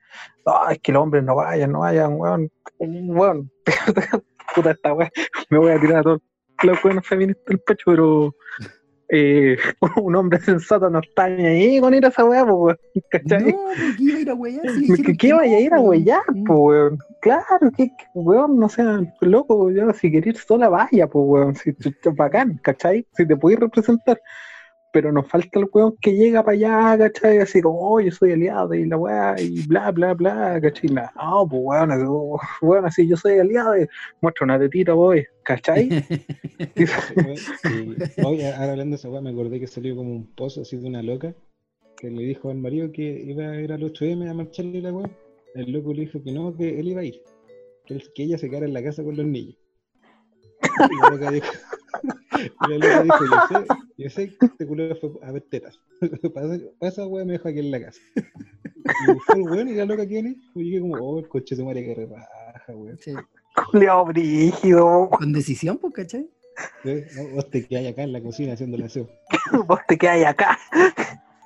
ah, es que los hombres no vayan, no vayan, weón. Weón, puta esta weón, me voy a tirar a todos los weones feministas del pecho, pero eh, un hombre sensato no está ni ahí con ir a esa weá, pues, weón, ¿cachai?
No, porque iba a ir a huellar. si
¿Qué, qué vaya a ir a huellar, po, weón? Claro, que, weón, no sea loco, yo, si querés ir sola, vaya, pues, weón, si bacán, ¿cachai? Si te puedes representar. Pero nos falta el weón que llega para allá, ¿cachai? Así como, oh, yo soy aliado y la weá, y bla, bla, bla, ¿cachai? No, pues, weón, así, oh, weón, así yo soy aliado, y muestra una tetita, voy, ¿cachai? Dice-
Sí. Oye, ahora hablando de esa weá, me acordé que salió como un pozo así de una loca que le dijo al marido que iba a ir al 8M a marcharle la weá. El loco le dijo que no, que él iba a ir. Que, él- que ella se quedara en la casa con los niños. Y la loca dijo, Y la loca dijo, yo sé, yo sé que este culo fue a ver tetas. Para esa- para esa wea me dejó aquí en la casa. Y fue el weón y la loca quién es. Y dije como, oh, el coche de madre que rebaja, weón.
Sí.
Culeado brígido.
Con decisión, pues, ¿cachai?
¿Eh? No, vos te quedas acá en la cocina haciendo el aseo.
Vos te quedas acá.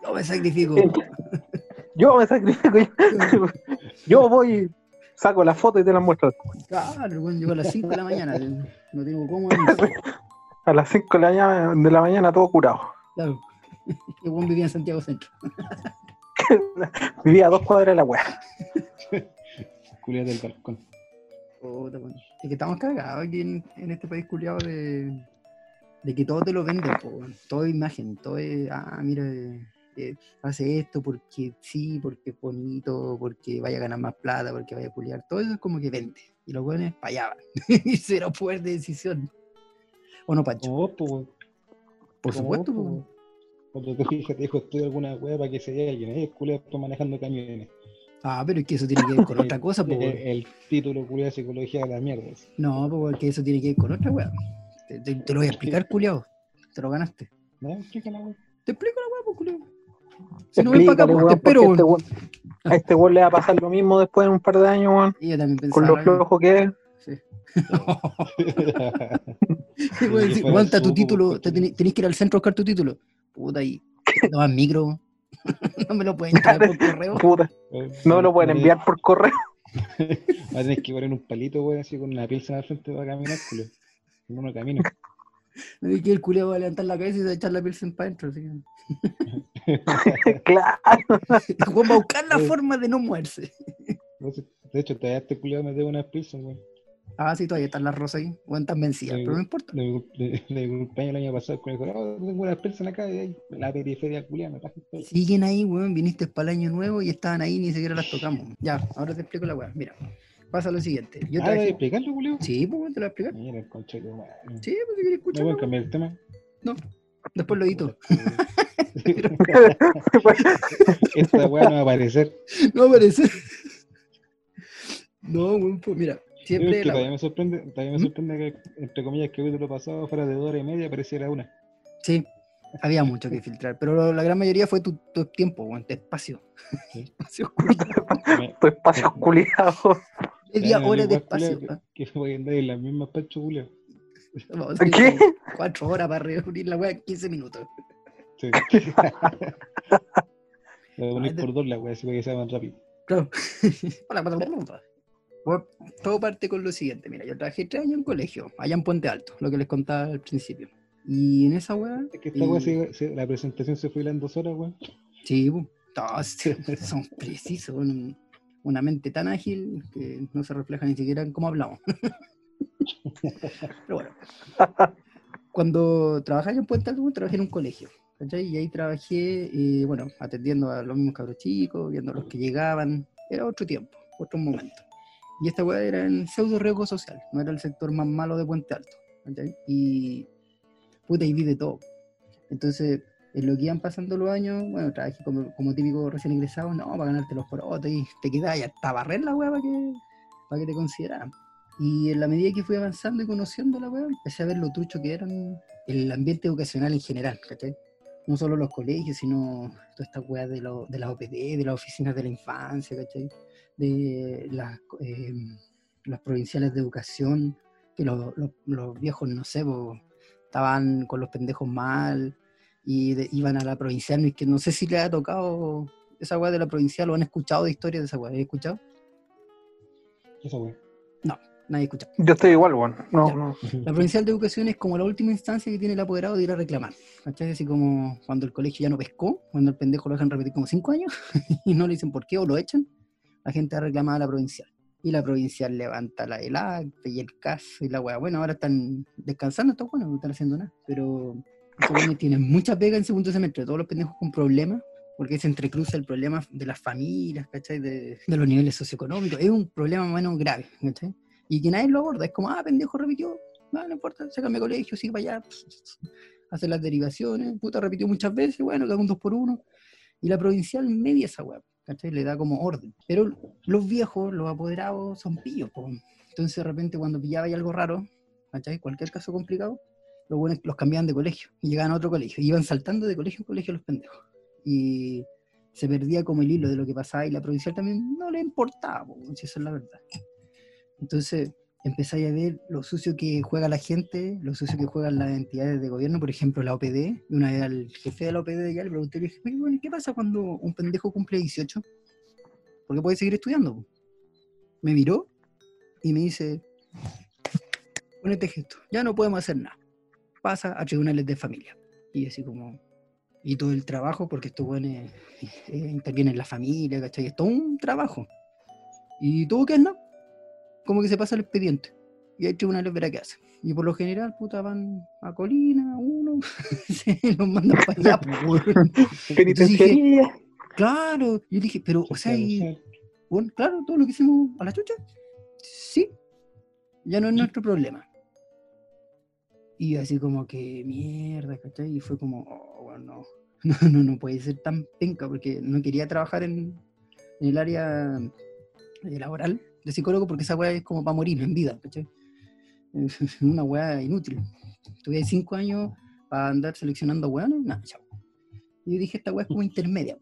Yo me sacrifico.
Yo me sacrifico. Yo, yo voy, saco la foto y te la muestro.
Claro, bueno, llegó a las 5 de la mañana. No tengo cómo.
A las 5 de la mañana, de la mañana todo curado.
Claro. El buen vivía en Santiago Centro.
Vivía a dos cuadras de la wea.
Culia del balcón.
Weón. Es que estamos cagados aquí en, en este país culiado de, de que todo te lo venden, po, todo es imagen, todo es, ah, mira, eh, hace esto porque sí, porque es bonito, porque vaya a ganar más plata, porque vaya a culiar, todo eso es como que vende. Y los buenos payaban. y cero poder de decisión. ¿O no, Pancho?
Vos, pues.
Por supuesto,
pues. Cuando tu hija te dijo, estudia alguna wea para que se vea alguien. El culiado está manejando camiones.
Ah, pero es que eso tiene que ver con otra cosa, po,
El, título culiado de psicología de la mierda.
No, porque eso tiene que ver con otra weá. Te, te- te lo voy a explicar, culiao. Te lo ganaste.
¿No? Explícala, weón.
Te explico la weá, pues, culiao. Si no ven para acá, pues, te espero,
este
weón.
a este weón le va a pasar lo mismo después de un par de años, weón. Con lo flojo que es.
Sí.
Sí,
aguanta tu título, te tenés, tenés que ir al centro a buscar tu título. Puta, y tomas micro. no me lo pueden traer por correo.
Puta, no lo pueden enviar por correo.
Va a tener que poner un palito, weón, así con una pilsa al frente para caminar, culo. Como uno camina.
No es que el culiao va a levantar la cabeza y se va a echar la piel para adentro. Así que...
claro.
Va a buscar la
Sí.
forma de no moverse.
De hecho, todavía este culiado me debe una pilsa, weón.
Ah, sí, todavía están las rosas ahí. Weón, están vencidas, pero no importa.
De, de mi cumpleaños el año pasado, con el dijo, oh, tengo una pilsa acá, ahí, la periferia traje todo.
Siguen ahí, weón. Viniste para el año nuevo y estaban ahí, ni siquiera las tocamos. Ya, ahora te explico la weá. Mira, pasa lo siguiente. Yo
Ah, ¿voy a
traje.
explicarlo, culiado?
Sí, pues te lo voy a explicar.
Mira, el concho de madre.
Sí, pues si quieres
¿No
escuchar.
pueden cambiar el tema?
Después lo edito.
Esta weá no va a aparecer.
No aparece. No, weón, pues mira, Siempre
es que
la weá.
me sorprende, todavía me
¿Mm?
sorprende que, entre comillas, que el capítulo pasado fuera de dos horas y media apareciera una.
Sí, había mucho que filtrar, pero lo- la gran mayoría fue tu, tu tiempo, weón, tu espacio.
Sí.
Espacio
Tu espacio culiado.
Media
me
hora de espacio. ¿ah?
Que, que voy a andar en las mismas pancho, culiao.
Vamos a hacer
¿Qué?
Cuatro horas para reunir la weá en 15 minutos.
Sí. Lo voy a poner
de-
por dos la weá, así para que sea más rápido.
Claro. Hola. Bueno, todo parte con lo siguiente. Mira, yo trabajé tres años en colegio, allá en Puente Alto, lo que les contaba al principio. Y en esa weá.
Es que esta weá,
eh,
se- se- la presentación se fue en dos horas, weón.
Sí, todos son precisos, un- una mente tan ágil que no se refleja ni siquiera en cómo hablamos. Pero bueno, cuando trabajaba en Puente Alto, trabajé en un colegio, ¿cachai? Y ahí trabajé, eh, bueno, atendiendo a los mismos cabros chicos, viendo a los que llegaban, era otro tiempo, otro momento. Y esta weá era en pseudo riesgo social, no era el sector más malo de Puente Alto. Y puta, y vi de todo. Entonces, en lo que iban pasando los años, bueno, trabajé como, como típico recién ingresado, no, para ganarte los porotos y te quedás y hasta barrer la weá para que, para que te consideraran. Y en la medida que fui avanzando y conociendo la weá, empecé a ver lo trucho que eran el ambiente educacional en general. No solo los colegios, sino toda esta weá de, lo- de las OPD, de las oficinas de la infancia, ¿cachai? De las, eh, las provinciales de educación, que los, los- los viejos, no sé, po, estaban con los pendejos mal y de- iban a la provincial, y que no sé si les ha tocado esa weá de la provincial o han escuchado de historias de esa weá, ¿han escuchado?
Esa weá.
Nadie ha escuchado.
Yo estoy igual, weón. No, no.
La provincial de educación es como la última instancia que tiene el apoderado de ir a reclamar. ¿Cachai? Así como cuando el colegio ya no pescó, cuando el pendejo lo dejan repetir como cinco años y no le dicen por qué o lo echan, la gente ha reclamado a la provincial. Y la provincial levanta la, el acta y el caso y la weá. Bueno, ahora están descansando, está bueno, no están haciendo nada. Pero tienen mucha pega en segundo semestre, todos los pendejos con problemas, porque se entrecruza el problema de las familias, ¿cachai? De, de los niveles socioeconómicos. Es un problema menos grave, ¿cachai? Y que nadie lo aborda, es como, ah, pendejo repitió, no, importa, se cambia de colegio, sigue para allá, hace las derivaciones, puta, repitió muchas veces, bueno, da un dos por uno. Y la provincial media esa weá, ¿cachai? Le da como orden. Pero los viejos, los apoderados, son pillos, po. Entonces de repente cuando pillaba algo raro, ¿cachai? Cualquier caso complicado, los buenos los cambiaban de colegio y llegaban a otro colegio. Y iban saltando de colegio en colegio los pendejos. Y se perdía como el hilo de lo que pasaba y la provincial también no le importaba, po, si esa es la verdad. Entonces empezáis a ver lo sucio que juega la gente, lo sucio que juegan las entidades de gobierno, por ejemplo la OPD. Y una vez al jefe de la OPD de le pregunté, le dije, "Oye, bueno, ¿y ¿qué pasa cuando un pendejo cumple 18? Porque puede seguir estudiando. po". Me miró y me dice, con este gesto, ya no podemos hacer nada. Pasa a tribunales de familia. Y así como, y todo el trabajo, porque estos buenos intervienen en la familia, ¿cachai? Es todo un trabajo. Y todo que es no, como que se pasa el expediente. Y hay tribunales verá qué hacen. Y por lo general, puta, van a Colina, uno, se los mandan para allá, dije,
Penitenciaría.
claro, yo dije, pero, o sea, y-
claro.
bueno, claro, todo lo que hicimos a la chucha, sí, ya no es nuestro problema. Y así como que mierda, ¿cachai? Y fue como, oh, bueno, no, no, no, puede ser tan penca, porque no quería trabajar en, en el área eh, laboral de psicólogo, porque esa weá es como para morir en vida, ¿cachai? Una weá inútil. Tuve cinco años para andar seleccionando weones, nada, chao. Y yo dije, esta weá es como intermedia.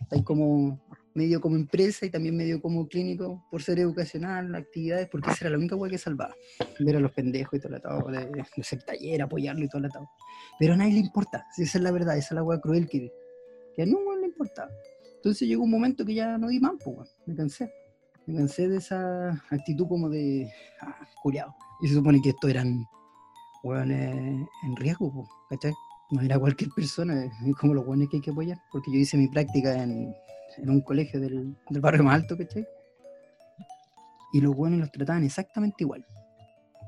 Está ahí como medio como empresa y también medio como clínico por ser educacional, actividades, porque esa era la única weá que salvaba. Ver a los pendejos y todo el atado, de, de hacer taller, apoyarlo y todo el atado. Pero a nadie le importa, si esa es la verdad, esa es la weá cruel que, que a no le importa. Entonces llegó un momento que ya no di más, pues, me cansé. Me cansé de esa actitud como de, ah, culiao. Y se supone que estos eran weones en riesgo, ¿cachai? No era cualquier persona, es como los weones que hay que apoyar, porque yo hice mi práctica en, un colegio del, barrio más alto, ¿cachai? Y los buenos los trataban exactamente igual.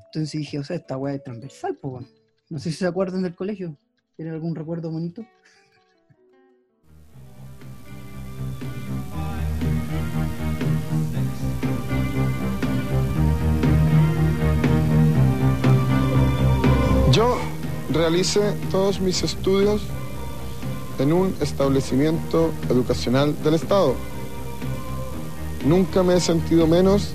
Entonces dije, o sea, esta weá es transversal, weón. No sé si se acuerdan del colegio. ¿Tienen algún recuerdo bonito?
Realicé todos mis estudios en un establecimiento educacional del Estado. Nunca me he sentido menos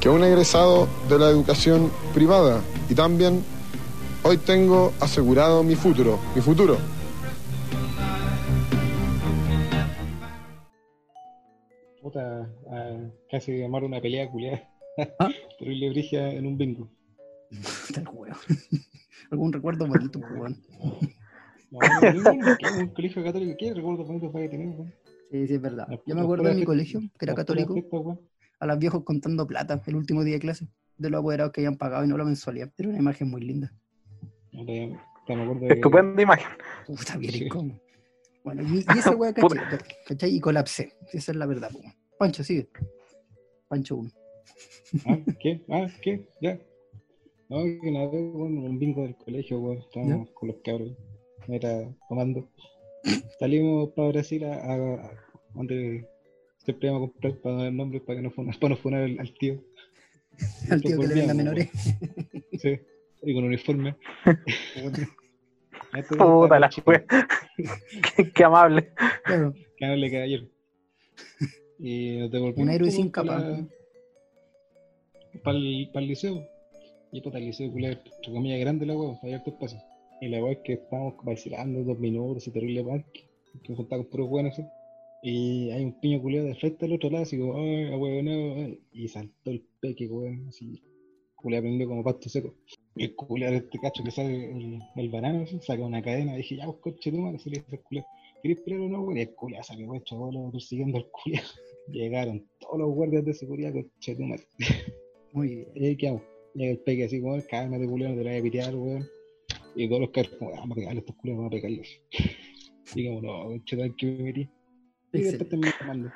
que un egresado de la educación privada y también hoy tengo asegurado mi futuro, mi futuro.
Puta, ah, casi llamar una pelea culiada.
¿Ah?
Terrible brigia en un bingo.
Tal weón. ¿Algún recuerdo bonito, pues, weón?
Un colegio católico, ¿qué recuerdo bonito para que tener, weón?
Sí, sí, es verdad. Yo me acuerdo de mi colegio, que era católico,
weón.
a los viejos contando plata el último día de clase, de los apoderados que habían pagado y no la mensualidad. Era una imagen muy linda.
No te- te me acuerdo de-
Estupenda imagen.
Puta, bien
Sí.
incómodo. Bueno, y, y esa weá. ¿cachai? ¿cachai? Y colapsé. Esa es la verdad, po. Pancho, sigue. Pancho 1.
¿Ah? ¿Qué? ¿Ah? ¿Qué? ¿Ya? No, que una vez, weón, un bingo del colegio, weón, estábamos con los cabros, era tomando. Salimos para Brasil a, a- a- donde siempre íbamos a comprar para no dar nombres, para que no funar, para no funar al, al tío.
Al tío que le venda menores.
Sí, y con uniforme.
Puta la wea. Qué, qué amable.
Claro.
Que no le caballero. Y nos devolvimos.
Un héroe sin
para
capa.
Para el, para el liceo. Y puta, el liceo, culé, entre comillas, grande la hueá, hay hartos pasos. Y la hueá es que estábamos vacilando dos minutos, y terrible punk, que nos juntamos con puros buenos así. Y hay un piño culiado de frente al otro lado, así como, ¡ay, huevoneo! Y saltó el peque, weón, así. Culiado prendió como pasto seco. Y el culiado de este cacho que sale el, el banano, así, saca una cadena. Y dije, ya, vos coche tu madre, se le dice culiado. ¿Querés o no, weón? Y el culiado salió, weón, chavalo, persiguiendo al culiado. Llegaron todos los guardias de seguridad, coche tu madre.
Muy bien.
Y ahí quedamos. Llega el peque así como, cálmate, culiado, no te la voy a pitear, weón. Y todos los carros como, "Ah, vamos a pegarle a estos culiados, vamos a pegarles. Y como, no, coche, tal que me metí. Y después terminé tomando.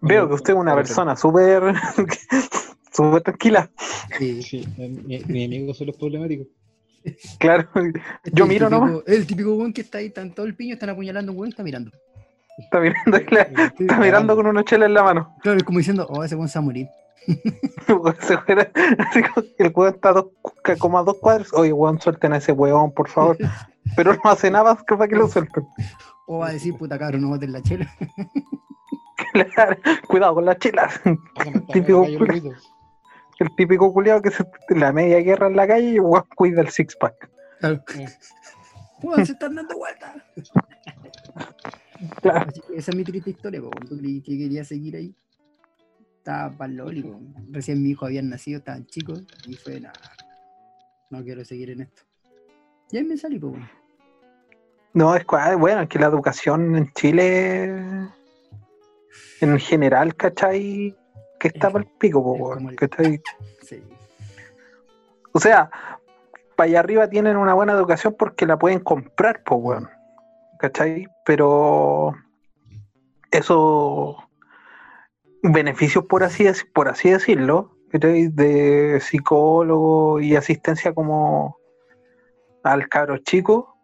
Veo que usted es una persona súper súper tranquila.
Sí.
Sí, mi, mi amigo son los problemáticos.
Claro.
Este
Yo miro
típico-
nomás.
El típico weón que está ahí, están todo el piño, están apuñalando un weón está mirando.
Está mirando, está mirando con una chela en la mano.
Claro, es como diciendo, oh, ese weón se va a morir.
Así como el weón está a dos, como a dos cuadros. Oye, weón, suelten a ese weón, por favor. Pero no hace nada más que para que lo suelten.
O va a decir, puta cabrón, no boten la chela.
Claro, Cuidado con las chelas. Típico. El típico culiado que se en la media guerra en la calle y weón cuida el six pack.
Claro. Weón, se están dando vueltas.
Claro.
Así que esa es mi triste historia, weón. ¿Tú que quería seguir ahí? Estaba para. Recién mi hijo habían nacido, estaban chicos, y fue nada. No quiero seguir en esto. Y ahí me salí, pues, weón.
No, es bueno, es que la educación en Chile, en general, ¿cachai? Que está para el pico, po,
es el-
¿cachai?
Sí.
O sea, para allá arriba tienen una buena educación porque la pueden comprar, pues, weón. ¿Cachai? Pero esos beneficios, por así, por así decirlo, de psicólogo y asistencia como al cabro chico,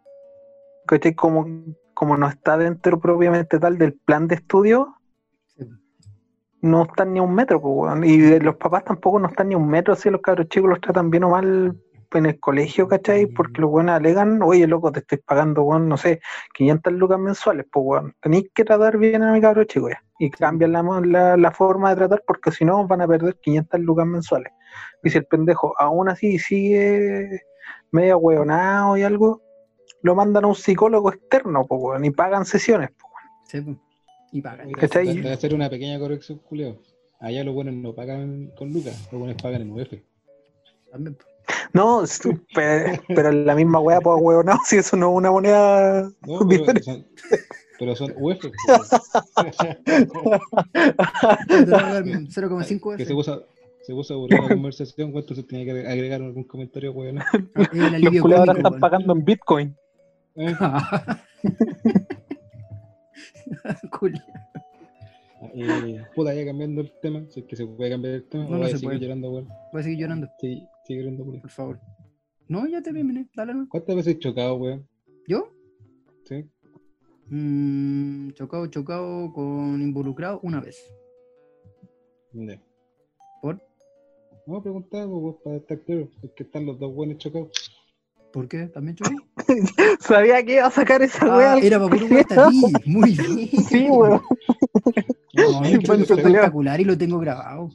¿cachai? Como, como no está dentro propiamente tal del plan de estudio,
Sí.
no están ni a un metro, pues. Y de los papás tampoco no están ni a un metro, así los cabros chicos los tratan bien o mal en el colegio, ¿cachai? Porque los buenos alegan, oye, loco, te estoy pagando, weón, no sé, 500 lucas mensuales, pues, weón. Tenéis que tratar bien a mi cabro chico, ya. Y cambian la, la, la forma de tratar porque si no van a perder 500 lucas mensuales. Y si el pendejo aún así sigue medio hueonado y algo, lo mandan a un psicólogo externo, pues, weón, y pagan sesiones, pues.
Sí, pues. Y pagan.
¿Cachai?
a hacer una pequeña corrección, Julio. Allá los buenos no pagan con lucas, los buenos pagan en UF.
También, pues.
No, pero la misma weá, pues, hueonado, si eso no es una moneda
No, pero
diferente.
son, pero son UF. pues.
Te pagan 0,5
que se puso, se puso a aburrir la conversación, ¿cuánto se tenía que agregar algún comentario, weón?
Ah,
Los están
weón.
pagando en Bitcoin.
¿Eh?
Culia.
Eh, puta, ya cambiando el tema, si es que se puede cambiar el tema,
No,
o
no
voy a
se
seguir
puede.
llorando, weón.
Voy a seguir llorando,
Sí, sigue Julio.
por favor. No, ya terminé. Dale, no.
¿Cuántas veces he chocado, weón?
¿Yo?
Sí.
Mm, chocado, chocado con involucrado una vez.
Ya.
¿Por?
No, preguntaba, pues, para estar claro, es que están los dos buenos chocados.
¿Por qué? ¿También choqué?
Sabía que iba a sacar esa
Ah,
weá.
era para puro hueá a ti. Muy bien.
Sí, weón.
No,
No,
culiao.
espectacular y lo tengo grabado.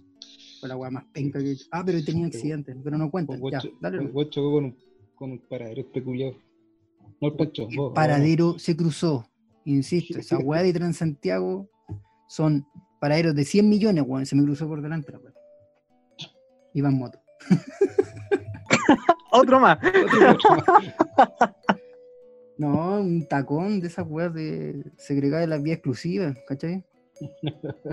Fue la weá más penca que he hecho. Ah, pero tenía accidente, pero no cuenta.
vos
Ya, dale.
vos- vos chocó con un, con un paradero culiao. No el Pancho,
El
vos,
paradero se cruzó. Insisto, esa weá de Transantiago son paraderos de 100 millones, weón. Se me cruzó por delante la weá. Iba en moto.
Otro más.
No, un tacón de esas weas de segregada de las vías exclusivas, ¿cachai?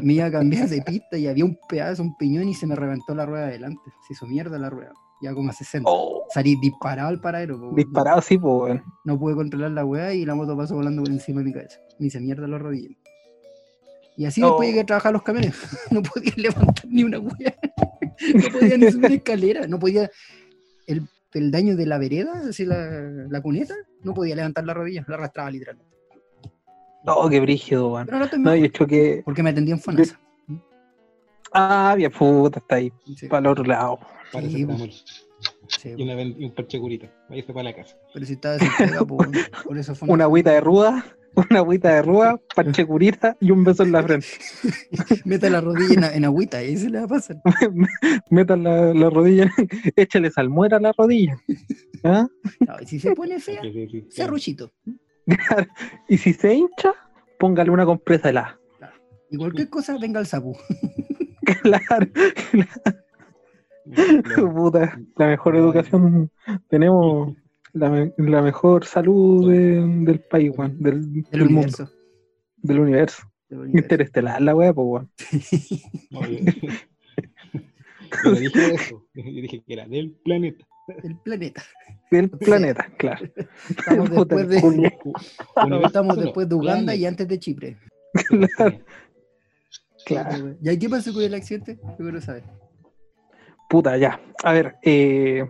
Me iba a cambiar de pista y había un pedazo, un piñón y se me reventó la rueda de adelante. Se hizo mierda la rueda. Ya como a 60.
Oh,
Salí disparado al paradero. po,
disparado sí, pues, weón.
No pude controlar la weá y la moto pasó volando por encima de mi cabeza. Me hice mierda las rodillas. Y así después
Oh.
llegué a trabajar los camiones. No podía levantar ni una weá. No podía ni subir escalera. No podía. El, el daño de la vereda, así la, la cuneta, no podía levantar la rodilla. La arrastraba literalmente.
Oh, qué brígido, weón.
Pero no estoy
No, yo choqué.
porque me atendí en Fonasa.
Ah, bien, puta, está ahí.
Sí,
Para el otro lado.
Parece
Sí, pues. sí,
y, una, ven- y un parche curita. Váyase para la casa.
pero si estaba desempleado, po, weón. por eso fue
Una agüita de rúa, una agüita de rúa, parche curita y un beso en la frente.
Meta la rodilla en, en agüita y ahí se le va a pasar.
Metan la, la rodilla, échale salmuera a la rodilla. ¿Ah?
No, y si se pone fea,
Sí,
Y si se hincha, póngale una compresa helada.
Y cualquier cosa, venga al sapu.
Claro,
Claro.
puta, la mejor educación tenemos, la, me- la mejor salud de- del país, del,
Del
del mundo,
universo.
del universo.
del universo.
Interestelar, la wea, pues, weón.
No, yo, dije eso. Yo dije que era del planeta.
El planeta. Sea,
planeta, claro.
Estamos después de, estamos después de Uganda
planeta.
y antes de Chipre.
Claro.
¿Y ahí qué pasó con el accidente? Yo quiero saber.
Puta, ya. A ver, eh,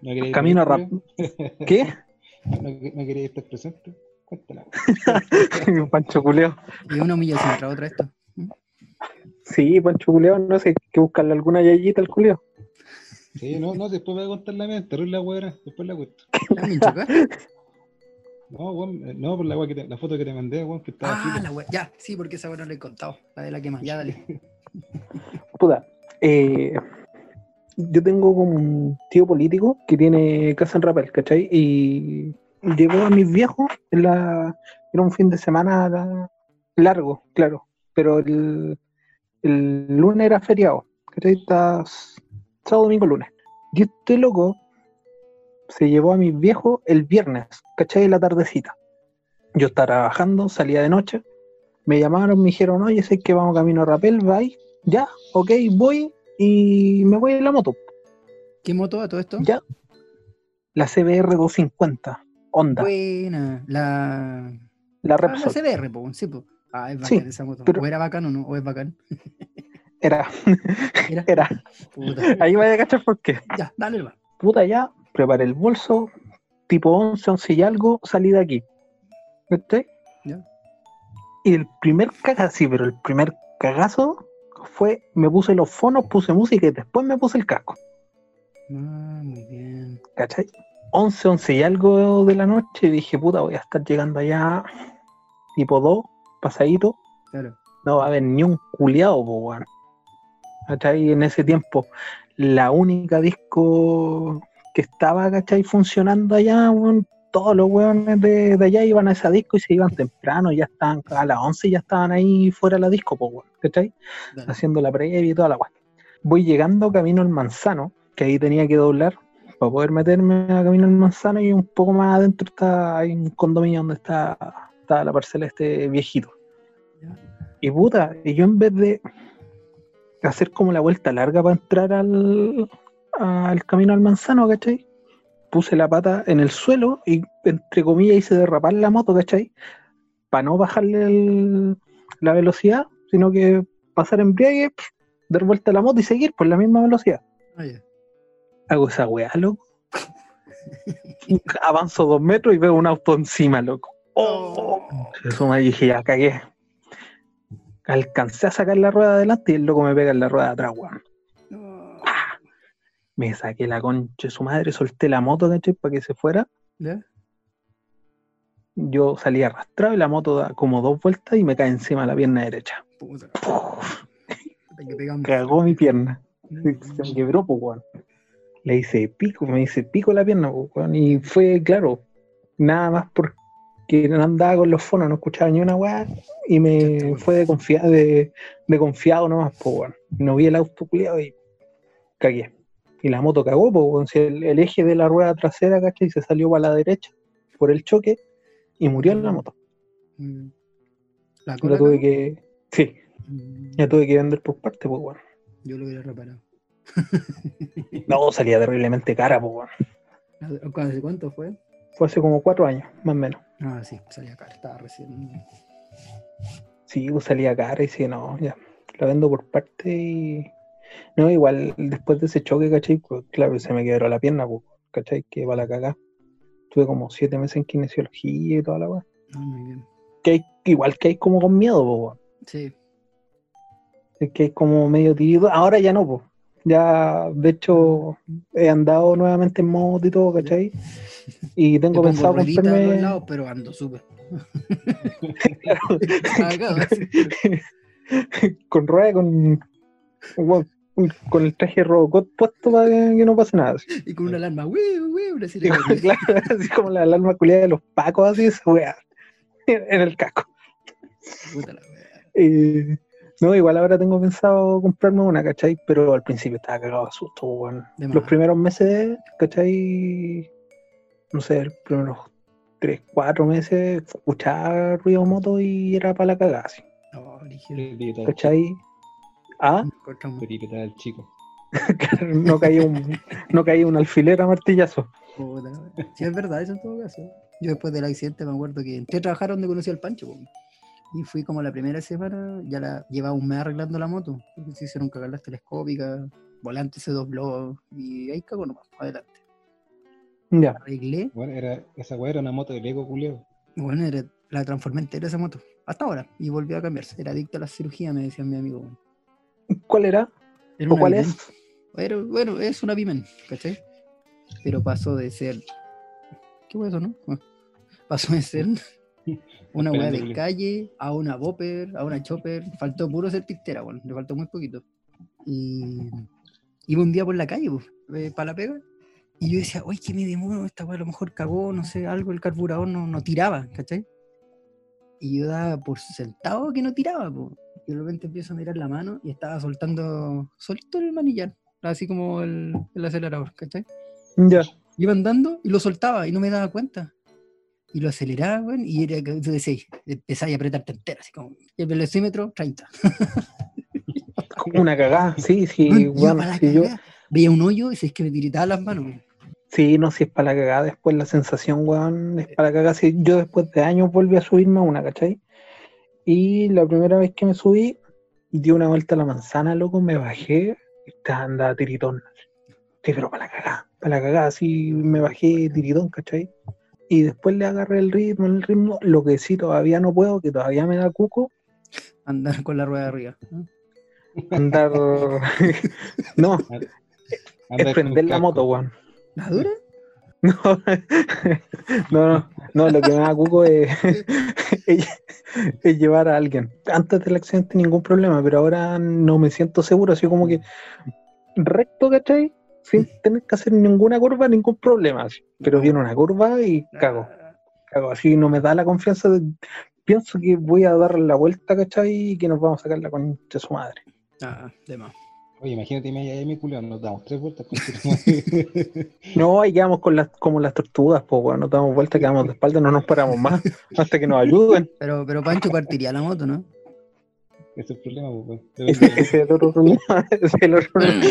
¿No queréis
camino a
venir,
rap.
Julio?
¿Qué?
¿No, no queréis estar presente? Cuéntala.
Pancho Culeo.
Y una humillación tras otra esto.
Sí, Pancho Culeo, no sé, hay que buscarle alguna yayita al Culeo.
Sí, no, no, después voy a contar la mía, terrible la weá, después la cuento. No, weón, eh, no, por la weá que te- la foto que te mandé, weón, que estaba
Ah,
frita.
la wea. Ya, sí, porque esa wea no la he contado. La de la que más. Ya, dale.
Puta, eh, yo tengo como un tío político que tiene casa en Rapel, ¿cachai? Y llevó a mis viejos, en la, era un fin de semana la- largo, claro, pero el, el lunes era feriado, ¿cachai? Está s- sábado, domingo, lunes. Y este loco se llevó a mis viejos el viernes, ¿cachai? La tardecita. Yo estaba trabajando, salía de noche, me llamaron, me dijeron, oye, sé que vamos camino a Rapel, ¿vais? Ya, ok, voy y me voy en la moto.
¿Qué moto a todo esto?
Ya. La CBR 250, Honda,
Buena. La.
la
Ah, la. CBR, po, sí, po. Ah, es bacán
Sí,
esa moto.
pero-
¿O era bacán o no? ¿O es bacán?
Era,
Era.
Ahí vaya a cachar por qué.
Ya, dale, va.
Puta, ya, preparé el bolso, tipo 11, 11 y algo, salí de aquí. ¿Viste?
Ya.
Y el primer cagazo, sí, pero el primer cagazo fue, me puse los fonos, puse música y después me puse el casco.
Ah, muy bien.
¿Cachai? 11, 11 y algo de la noche, dije, puta, voy a estar llegando allá tipo 2, pasadito.
Claro.
No va a haber ni un culiado, po, weón. ¿Cachai? En ese tiempo, la única disco que estaba, ¿cachai? Funcionando allá, todos los weones de, de allá iban a esa disco y se iban temprano, ya estaban a las 11 ya estaban ahí fuera de la disco, po, weón, ¿cachai?
Dale.
Haciendo la previa y toda la weón. Voy llegando camino al manzano, que ahí tenía que doblar para poder meterme a camino al manzano y un poco más adentro está hay un condominio donde está, está la parcela este viejito. Y puta, y yo en vez de hacer como la vuelta larga para entrar al, al camino al manzano, ¿cachai? Puse la pata en el suelo y entre comillas hice derrapar la moto, ¿cachai? Para no bajarle el- la velocidad, sino que pasar embriague, pf, dar vuelta a la moto y seguir por la misma velocidad.
Ah.
Hago esa weá, loco. Avanzo dos metros y veo un auto encima, loco. Oh, eso me dije, ya cagué. Alcancé a sacar la rueda de adelante y el loco me pega en la rueda de atrás, weón.
No.
Me saqué la concha de su madre, solté la moto, ¿cachai? Para que se fuera.
¿Ya?
Yo salí arrastrado y la moto da como dos vueltas y me cae encima de la pierna derecha.
Puta.
Cagó mi pierna. Se me quebró, pues, weón. Le hice pico, me hice pico la pierna, pues, weón. Y fue, claro, nada más porque no andaba con los fonos, no escuchaba ni una weá. Y me fue de, confia- de, de confiado nomás, pues. No vi el auto culiado y cagué. Y la moto cagó, pues, el, el eje de la rueda trasera, ¿cachai? Se salió para la derecha por el choque y murió en la moto.
Mm. ¿La
La
cola?
tuve
cagó?
que, sí,
Mm,
la tuve que vender por parte, pues, weón.
Yo lo hubiera reparado.
No, salía terriblemente cara, pues.
¿Hace cuánto fue?
Fue hace como cuatro años, más o menos.
Ah, sí, salía cara, estaba recién.
Sí, pues salía cara y sí, no, ya. La vendo por parte y. No, igual después de ese choque, ¿cachai? Pues claro, se me quebró la pierna, pues, ¿cachai? Que va la cagá. Tuve como siete meses en kinesiología y toda la weá.
Ah, muy bien.
Que hay, igual que hay como con miedo, pues.
Sí,
Es que hay como medio tirido. Ahora ya no, pues. Ya, de hecho, he andado nuevamente en moto y todo, ¿cachai? Y
Te
tengo
pongo
pensado comprarme.
lados, pero ando súper. Así.
con rueda, con, con, el traje Robocop puesto para que, no pase nada. así.
Y con una alarma, ¡wiu, wiu! Una
Sí,
sirena.
claro, así como la alarma culiada de los pacos, así esa weá, en el casco.
Puta la wea.
Eh, no, igual ahora tengo pensado comprarme una, ¿cachai? Pero al principio estaba cagado de susto, weón. Los primeros meses, ¿cachai? No sé, los primeros tres, cuatro meses, escuchaba ruido de moto y era para la cagada, así,
No,
tal
¿cachai? Ah,
tal chico.
No caía un, no caía un alfiler a martillazo.
Puta. Sí, es verdad, eso en todo caso. Yo después del accidente me acuerdo que entré a trabajar donde conocí al Pancho. po. Y fui como la primera semana, ya la llevaba un mes arreglando la moto. porque Se hicieron cagar las telescópicas, volante se dobló y ahí cagó nomás, adelante.
Ya.
Arreglé,
Bueno, era, esa weá era una moto de Lego culeo.
bueno, era, la transformé entera esa moto, hasta ahora, y volvió a cambiarse. Era adicto a la cirugía, me decía mi amigo.
¿Cuál era?
Era
¿O cuál
Bimen.
es?
Bueno, es una Bimen, ¿cachai? Pero pasó de ser. ¿Qué fue eso, no? Ah, Pasó de ser una weá de
que-
calle a una Bopper, a una Chopper. Faltó puro ser pistera, bueno, le faltó muy poquito. Y iba un día por la calle, pues, para la pega, y yo decía, oye, que me demoro, esta weá a lo mejor cagó, no sé, algo, el carburador no, no tiraba, ¿cachai? Y yo daba por sentado que no tiraba, pues. Y de repente empiezo a mirar la mano y estaba soltando solito el manillar, así como el, el acelerador, ¿cachai?
Ya.
Iba andando y lo soltaba y no me daba cuenta. Y lo aceleraba, weón, y era tú decís, empezaba a apretarte entera, así como, y el velocímetro, 30.
Como una cagada. Sí, sí,
Weón,
bueno, sí, yo,
Veía un hoyo y se es que me tiritaba las manos, weón.
sí, no, si es para la cagada. Después la sensación, weón, es para la cagada. Sí, yo después de años volví a subirme a una, ¿cachai? Y la primera vez que me subí, di una vuelta a la manzana, loco, me bajé y estaba andaba tiritón. Sí, pero para la cagada, para la cagada, así me bajé tiritón, ¿cachai? Y después le agarré el ritmo, el ritmo, lo que sí todavía no puedo, que todavía me da cuco,
Andar con la rueda de arriba.
andar. no,
Andar
es prender la moto, weón.
¿La dura?
No, no, no, no, lo que me da cuco es, es, es llevar a alguien. Antes del accidente ningún problema, pero ahora no me siento seguro, así como que recto, ¿cachai? Sin tener que hacer ninguna curva, ningún problema. Pero viene una curva y cago, cago. Así no me da la confianza. de- pienso que voy a dar la vuelta, ¿cachai? Y que nos vamos a sacar la concha de su madre.
Ah, de más.
Oye, imagínate, me mi culo, nos damos tres vueltas con.
No, ahí quedamos con las, como las tortugas, pues, weón, nos damos vuelta, quedamos de espalda, no nos paramos más hasta que nos ayuden.
Pero, pero Pancho partiría la moto, ¿no?
Ese es el problema, pues, weón.
Ese, ese es el otro problema. ese es el otro problema.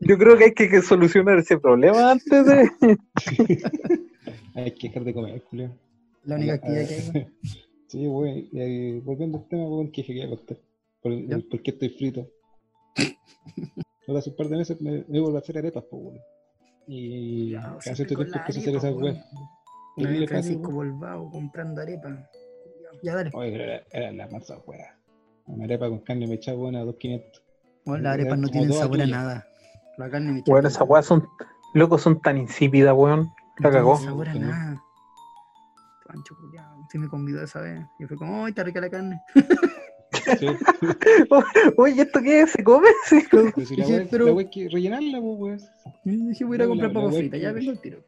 Yo creo que hay que, que solucionar ese problema antes de.
Hay que dejar de comer, culo.
La única actividad que hay.
Sí, güey, ahí, volviendo al tema, weón, que quería contar. Por, el- por qué estoy frito. Ahora hace un par de meses me, me vuelvo a hacer arepas, pues, weón. Y
Ya,
hace este tiempo empecé a hacer esas
weón.
weas. ¿Qué
Una
le
vez
pasa,
Francisco? Volvao comprando arepa. Ya dale.
Oye, pero era, era la masa, weá. Una arepa con carne mechada, buena, a 2.500.
Bueno, las arepas no tienen sabor a nada. La carne me
Bueno, esas weas son. Locos, son tan insípidas, weón. La
No
cagó.
tiene sabor a
no.
nada. Pancho sí me convidó esa vez. Y fue como, ¡ay, está rica la carne!
Sí,
Oye, ¿esto qué es? ¿Se come? Sí.
pero si la
Dije, pero-
la wea hay que rellenarla, pues,
dije, voy a ir a
No,
comprar papas fritas, ya vengo al tiro.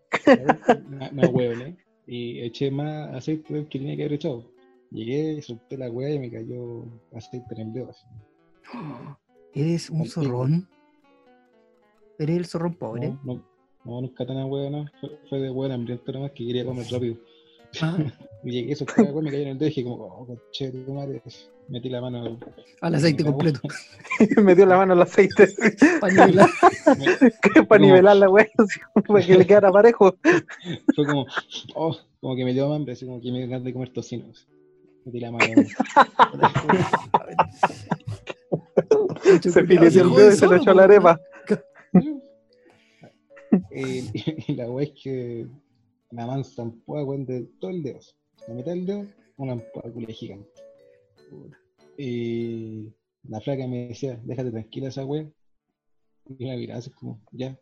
No, no huevo, ¿eh? Y eché más aceite del que tenía que haber echado. Llegué, solté la weá y me cayó aceite en el dedo. así.
¿Eres un zorrón? ¿Eres el zorrón pobre?
No, no, no, nunca tan hueá, no. Fue, fue de hueá hambriento nomás que quería comer rápido.
Ah,
Y llegué, solté la weá, me cayó en el dedo y dije como, oh, conche de tu madre. Metí la mano.
al aceite completo.
Me dio la mano al aceite.
Pa' nivelar.
para nivelar la así, para que le quedara parejo.
Fue como, oh, como que me dio hambre, así como que me dio ganas de comer tocino. Así. Metí la mano.
Pancho
Se fileteó el dedo y se lo echó a la arepa.
Eh, y la weá es que la mansa ampoa, weón, de todo el dedo. La mitad del dedo, una ampoa culia gigante. Y la flaca me decía, déjate tranquila esa weá. Y la miraba así como, ya.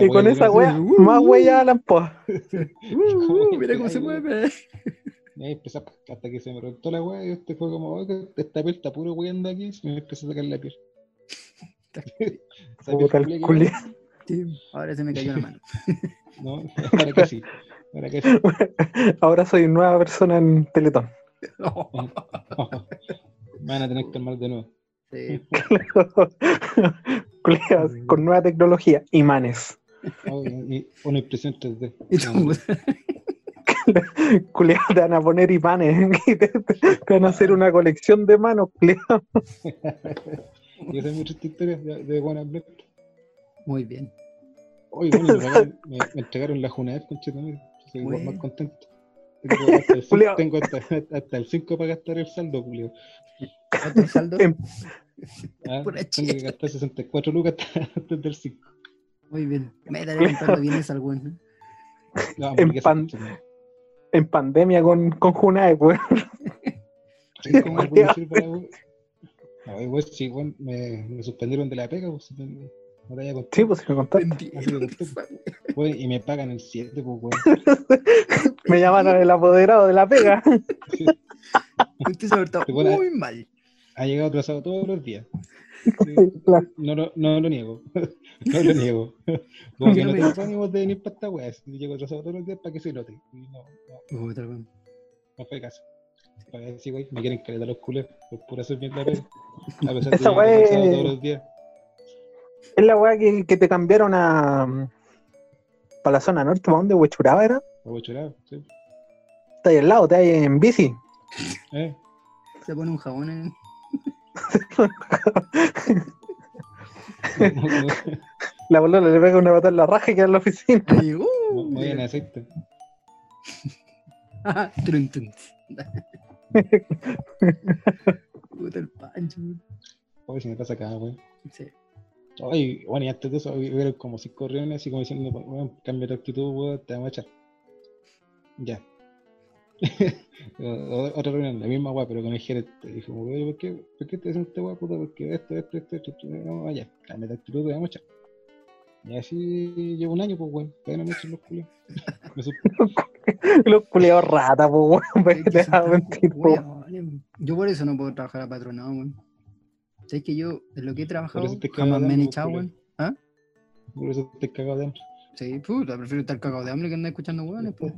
Y con
wear
esa wea, más wea a la ampoa.
Uh, mira cómo se mueve.
Y ahí empezó a- hasta que se me reventó la weá y este fue como, esta piel está puro weando aquí, y me empezó a sacar la piel.
Sí, ahora se me cayó la mano.
No, ahora que sí. Ahora que sí.
Ahora soy nueva persona en Teletón.
Me van a tener que armar de nuevo.
Sí.
Con nueva tecnología, imanes.
Oh, y y una impresión 3D.
Culiao, te van a poner imanes. y te, te- te van a hacer una colección de manos, culiao.
Y esa es mi triste historia de, de Buena Black.
Muy bien.
Oye, bueno, me, me, me entregaron la Junaed, conchetumare. Soy
Bueno.
más contento. Tengo hasta el,
Julio.
cinco, tengo hasta, hasta el 5 para gastar el saldo, Julio.
¿Cuánto saldo?
Em-
Ah, tengo que gastar 64 lucas hasta- antes del 5.
Muy bien. Me estaré comprando bienes al weón. ¿eh?
No,
En pan-. En pandemia con, con Junae, weón.
Sí, como algo me sirve la wea. No, igual sí, weón, me, me suspendieron de la pega, pues, no te- había.
Sí, pues si me contaste.
Weón, y me pagan el 7, pues, weón.
Me llamaron el apoderado de la pega.
Sí.
Usted se ha portado muy mal.
Ha llegado atrasado todos los días.
Claro.
No, lo- no lo niego. No lo niego. Como que
No
tengo ánimos de venir para esta wea. si Llego atrasado todos los días para que se note. No, no, no fue caso. Para decir, güey, me quieren calentar los culés por pura hacer bien la. A pesar de
Esa
llegar
wea
todos los días.
Es la weá que, que te cambiaron a. para la zona norte, ¿para dónde? Huechuraba era.
Huevo chorado, sí.
Está ahí al lado, está ahí en bici.
¿Eh?
Se pone un jabón en.
La bolola le pega una patada en la raja y queda en la oficina.
y, uh,
vayan a aceite.
Trun, trun. Puta el pancho. weón.
Oye, si me pasa acá, güey.
Sí.
Ay, bueno, y antes de eso, hubieron como cinco reuniones, así como diciendo, bueno, cambia tu actitud, weón, te vamos a echar. Ya. Otra reunión, la misma weá, pero con el gerente. Dijo, weón, ¿por qué, ¿por qué te hacen esta weá, puta? Porque esto, esto, esto, esto, esto, no, vaya, cambia tu actitud, vamos a. Y así llevo un año, pues, weón, todavía no me echan los sup-
Los culiados rata, po, weón. pues,
Es que
Te
son
vas a
tan
mentir, po.
hueones. Yo por eso no puedo trabajar a patronado, weón. ¿Sabes que yo, de lo que he trabajado, jamás me han
de
echado,
pues,
weón? ¿Ah?
Por eso te he cagado de hambre.
Sí, puta, prefiero estar cagado de hambre que andar escuchando hueones, pues.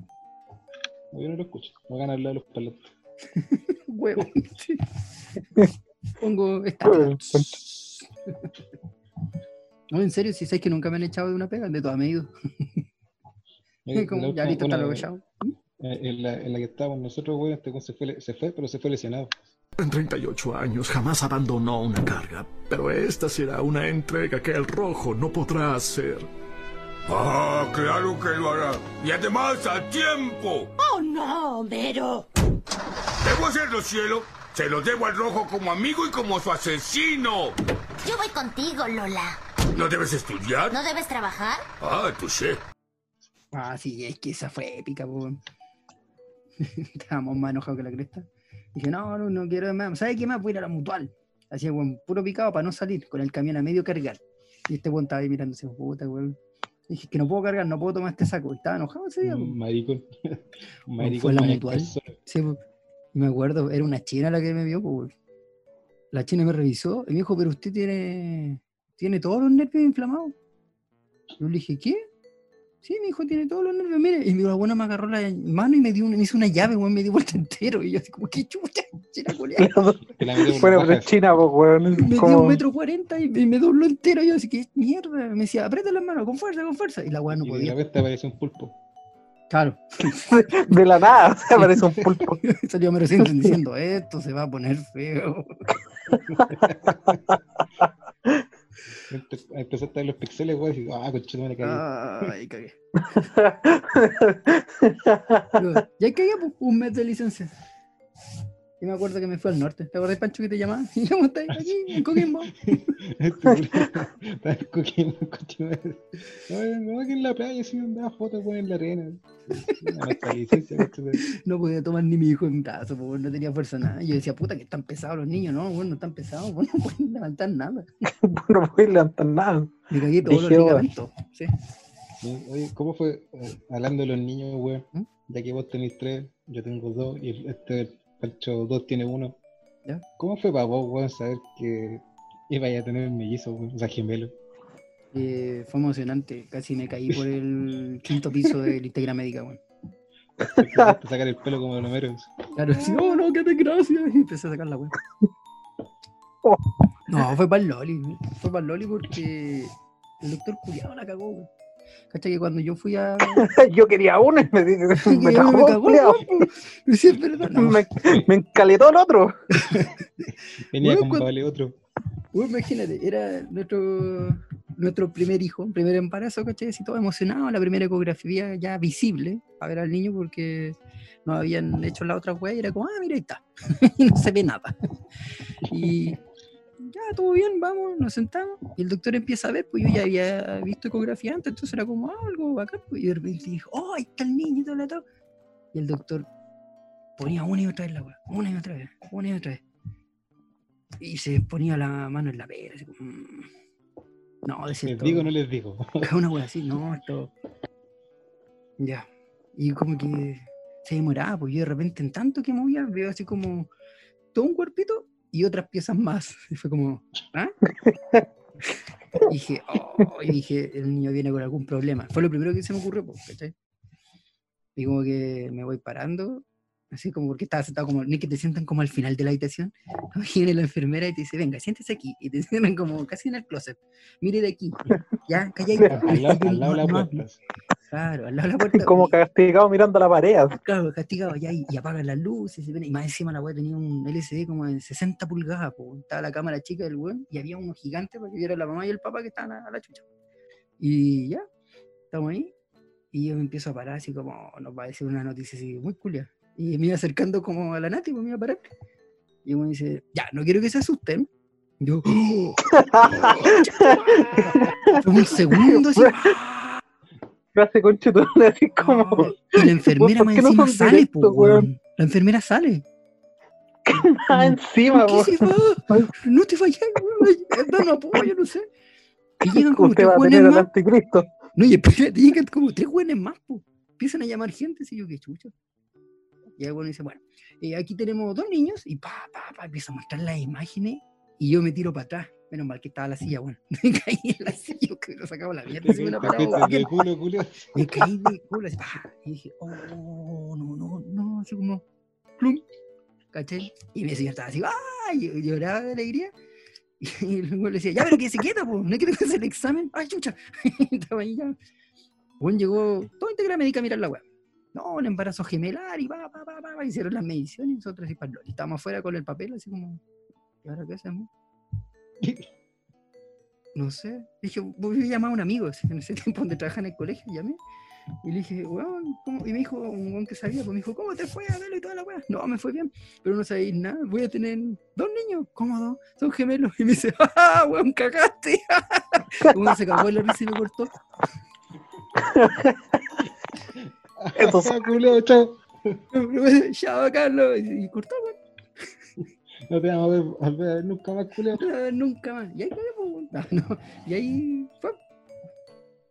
Yo no lo escucho, voy a ganar la de los palatos.
Huevo. Sí. Pongo estática. No, en serio, si sabes que nunca me han echado de una pega, de todas me he ido. Como, ya ahorita está
bueno,
lo echado.
eh, En la, en la que estábamos nosotros, weón, este se fue, se fue, pero se fue lesionado.
En 38 años jamás abandonó una carga, pero esta será una entrega que el rojo no podrá hacer.
Ah, claro que lo hará. Y además a tiempo.
Oh, no, Homero.
Debo hacerlo, cielo. Se lo debo al rojo como amigo y como su asesino.
Yo voy contigo, Lola.
¿No debes estudiar?
¿No debes trabajar?
Ah, tú sé.
Ah, sí, es que esa fue épica, pues. Estábamos más enojados que la cresta. Dije, no, no, no quiero más. ¿Sabes qué más? Voy a ir a la mutual. Así, weón, puro picado para no salir, con el camión a medio cargar. Y este weón estaba ahí mirándose, puta, weón. Dije, que no puedo cargar, no puedo tomar este saco. Y estaba enojado ese día, pues.
Maricón.
Fue
Maricón.
la mutual. Sí, pues. Y me acuerdo, era una china la que me vio, pues. La china me revisó y me dijo, pero usted tiene, tiene todos los nervios inflamados. Yo le dije, ¿qué? Sí, mi hijo tiene todos los nervios, mire. Y la buena me agarró la mano y me dio una- me hizo una llave, weón, me dio vuelta entero. Y yo así como, qué chucha, china.
Te la
Bueno,
la
pero es China, pues, weón.
Me dio un metro cuarenta y, me dobló entero. Y yo así, qué mierda. Me decía, aprieta las manos, con fuerza, con fuerza. Y la weá no
Y de
podía.
repente aparece un pulpo.
Claro.
De la nada, se aparece un pulpo.
Salió Mero diciendo, esto se va a poner feo.
Empe- Empezaste a ver los pixeles, weón, y digo, ah, conchito, me caí.
Ay, cagué. Pero, Ya cagué pues, un mes de licencia. Y me acuerdo que me fui al norte. ¿Te acuerdas, Pancho, que te llamaba? Y yo estaba aquí, en Coquimbo.
Estaba un coche. No, no, que en la playa, andaba fotos, weón, en la arena. No,
podía tomar ni mi hijo en brazo, pues, no tenía fuerza nada. Yo decía, puta, que están pesados los niños. No, bueno, no están pesados, bueno, no pueden levantar nada.
No puedes levantar nada.
Me cagué todos los ligamentos. Sí.
Sí, Oye, ¿cómo fue? eh, hablando de los niños, weón,
¿Mm?
ya que vos tenés tres, yo tengo dos, y este Pancho dos tiene uno.
¿Ya?
¿Cómo fue para vos, weón, saber que iba a tener mellizos, weón, o sea, gemelo?
Eh, fue emocionante. Casi me caí por el quinto piso de la integral médica, weón.
Sacar el pelo como los meros.
Claro, sí, oh no, qué desgracia. Y empecé a sacar la weá. No, fue para el Loli. Fue para el Loli porque el doctor culiado la cagó, weón. ¿Cachai? Que cuando yo fui a.
Yo quería uno y me, me,
me
cagó.
Sí, verdad. No,
me, me encaletó el otro.
Venía con vale otro.
Weón, imagínate, era nuestro, nuestro primer hijo, primer embarazo, ¿cachai? Así todo emocionado, la primera ecografía ya visible a ver al niño porque no habían hecho la otra wea y era como, ah, mira, ahí está. y no se ve nada. y ya, todo bien, vamos, nos sentamos. Y el doctor empieza a ver, pues yo ya había visto ecografía antes, entonces era como, ah, algo bacán. pues, y de repente dijo, oh, ahí está el niño y todo. Y el doctor ponía una y otra vez la wea, una y otra vez, una y otra vez. Y se ponía la mano en la pera, así como, mm. No, decía
¿Les
todo.
digo o no les digo?
Una wea así, no, esto. Ya. Y como que se demoraba, pues yo de repente en tanto que movía, veo así como todo un cuerpito y otras piezas más. Y fue como, ¿ah? Y dije, oh, y dije, el niño viene con algún problema. Fue lo primero que se me ocurrió, pues, ¿cachai? Y como que me voy parando, así como porque estaba sentado como, ni que te sientan como al final de la habitación. Y viene la enfermera y te dice, venga, siéntese aquí. Y te sientan como casi en el closet. Mire de aquí. Ya, calladito.
Al lado, al lado de la
No, no. Claro, al lado de la puerta.
Como castigado mirando a la pared.
Claro, castigado ya y, y apagan las luces. Y, más encima la weá tenía un LCD como de 60 pulgadas. po. Estaba la cámara chica del weón y había uno gigante para que viera la mamá y el papá que estaban a, a la chucha. Y ya, estamos ahí. Y yo me empiezo a parar así como, "Oh, nos va a decir una noticia así muy culia. Y me iba acercando como a la Nati, pues me iba a parar. Y uno dice, ya, no quiero que se asusten. Yo, "Oh". Un segundo así.
Frase conchetumare, así como.
Y la enfermera
¿por
más
no
encima
son
sale,
directos,
po,
weón?
La enfermera sale.
Ah, encima,
¿Por qué se va? No te vayas, weón. Dame apoyo, no sé. Y llegan como
Usted
tres
va a tener
más.
anticristo.
No, y espérate, llegan como tres weones más, po. Empiezan a llamar gente, así yo, qué chucha. Y el bueno dice, bueno, eh, aquí tenemos dos niños, y pa, pa, pa, empieza a mostrar las imágenes, y yo me tiro para atrás. Menos mal que estaba la silla, bueno. Me caí en la silla, que me sacaba la mierda. Se me bien.
culo, culo.
Me caí de culo, así, y dije, oh, no, no, no, así como, plum, ¿cachai? Y mi señor estaba así, ¡ay! Yo lloraba de alegría. Y luego le decía, ya, pero que se quieta, pues, no hay que hacer el examen. ¡Ay, chucha! estaba ahí ya. Bueno, llegó todo integra médica a mirar la web. No, un embarazo gemelar y pa, pa, pa, pa, hicieron las mediciones y nosotros así para el. Estábamos afuera con el papel, así como, ¿y ahora qué hacemos? No sé. Dije, voy a llamar a un amigo, en ese tiempo donde trabajaba en el colegio, llamé. Y le dije, weón, ¿cómo? Y me dijo, un weón que sabía, pues me dijo, ¿cómo te fue a verlo y toda la weá? No, me fue bien, pero no sabéis nada, voy a tener dos niños, ¿cómo dos? Son gemelos. Y me dice, ¡ah, weón, cagaste! Uno se cagó en la risa y me cortó.
Eso es-
chao.
Chao, Carlos. Y cortó, weón.
No te vamos a ver, a ver nunca más, culo.
No, nunca más. Y ahí quedé, pues. No, no. Y ahí fue.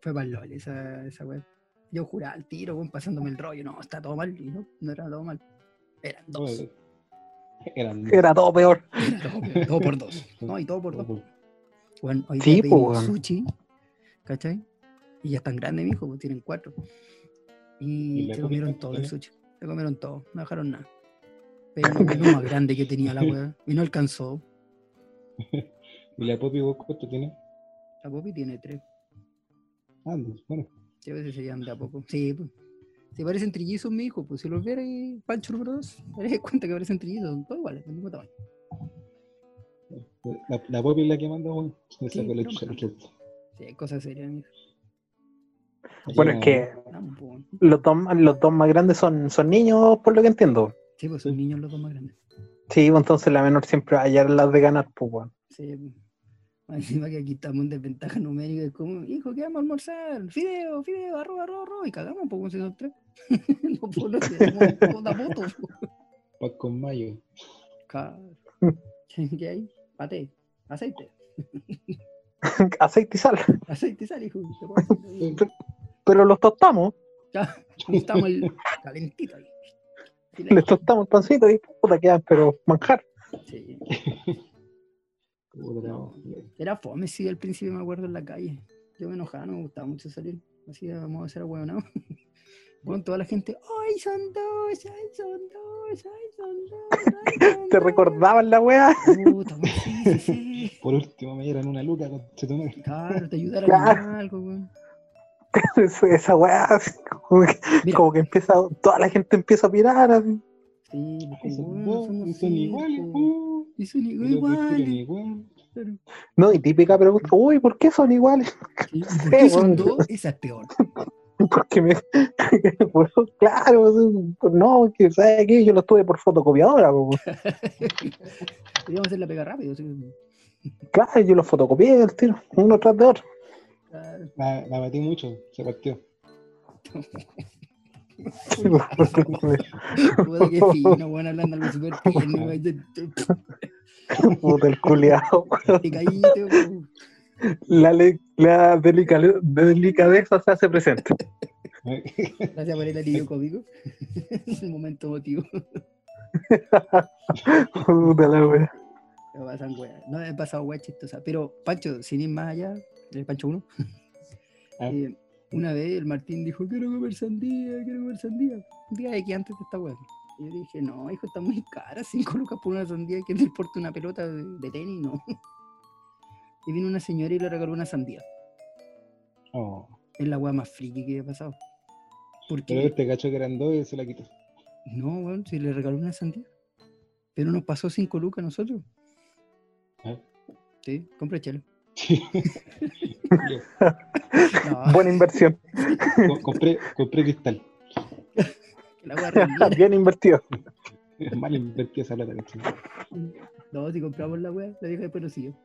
Fue para LOL esa, esa weá. Yo juraba al tiro, weón, pasándome el rollo. No, está todo mal. Y no, no era todo mal. Eran dos.
Eran
Era todo peor.
Era todo, peor, todo por dos. No, y todo por dos. Bueno, hoy
Sí, po, weón.
sushi, ¿cachai? Y ya están grandes, mijo, pues tienen cuatro.
¿Y
Y se comieron todo el
Antonio?
sushi. Se comieron todo, no dejaron nada. Pero lo más grande que tenía la weá. Y no alcanzó.
¿Y la Poppy vos cuánto tienes?
La Poppy tiene tres.
Ah, bueno.
Sí, a veces se llevan de a poco. Sí, pues. Si parecen trillizos, mi hijo, pues si los viera ahí, Pancho número dos, te das cuenta que parecen trillizos, son todos iguales, del mismo tamaño.
La, la Poppy es la que manda, weón. Me
Sí,
sacó la chucha.
Sí, hay cosas serias, mijo.
Bueno, es que
pues, bueno.
los dos, los dos más grandes son, son niños, por lo que entiendo.
Sí, pues son niños los dos más grandes.
Sí, pues entonces la menor siempre va a hallar las de ganar, pues, weón.
Sí. Más Encima que aquí estamos en desventaja numérica, es como, hijo, ¿qué vamos a almorzar? Fideo, fideo, arroz, arroz, arroz, y cagamos, pues, si son tres. no, pues, no puto.
Paz con mayo.
Claro. ¿Qué hay? Pate, aceite.
Aceite y sal.
Aceite y sal, hijo.
Pero los tostamos,
Ya, estamos el calentito ahí.
Les tostamos el pancito y puta quedan, pero manjar.
Sí. No, era fome, sí, al principio me acuerdo en la calle. Yo me enojaba, no me gustaba mucho salir. Así vamos a hacer hueonado. Bueno, toda la gente, ¡ay, son dos! ¡ay, son dos! ¡ay, son dos! ¡ay, son
Te
dos!".
recordaban la weá.
Puta, weón, sí, sí, sí.
Por último me dieron una luca con.
Claro, te ayudaron
Claro.
algo, weón.
Esa esa weá, así como que,
Mira.
como que empieza, toda la gente empieza a pirar. así.
Sí,
Son son iguales,
Y son
los
iguales.
No, y típica pregunta, uy, ¿por qué son iguales?
¿Y por
Sí,
qué son dos? Esa es peor.
Porque me. Pues, claro, no, que sabes que yo lo estuve por fotocopiadora.
Podríamos hacer la pega rápido, sí.
Claro, yo lo fotocopié el tiro, uno tras de otro.
La, la batí mucho, se partió.
Puta que fino, weón, hablando algo súper te-
Puta el culiao.
Te caíste, weón.
La, le- la delicadeza se hace presente.
Gracias por el alivio cómico. el momento emotivo.
Puta la wea.
Me pasan weas. No me he pasado weas chistosas. Pero, Pancho, sin ir más allá, el Pancho 1.
Ah.
eh, una vez el Martín dijo, quiero comer sandía, quiero comer sandía. Un día de que antes de esta wea. Y yo dije, no, hijo, está muy cara, 5 lucas por una sandía, que te importa una pelota de, de tenis, no. Y vino una señora y le regaló una sandía.
Oh.
Es la wea más friki que he pasado.
Pero
Porque,
este cacho que eran dos y se la quitó.
no, weón, si le regaló una sandía. Pero nos pasó 5 lucas a nosotros.
Ah.
Sí, compra chelo. No,
Buena inversión.
co- compré, compré cristal.
la.
Bien invertido.
Mal invertida esa plata.
No, si compramos la weá, la vieja después nos siguió.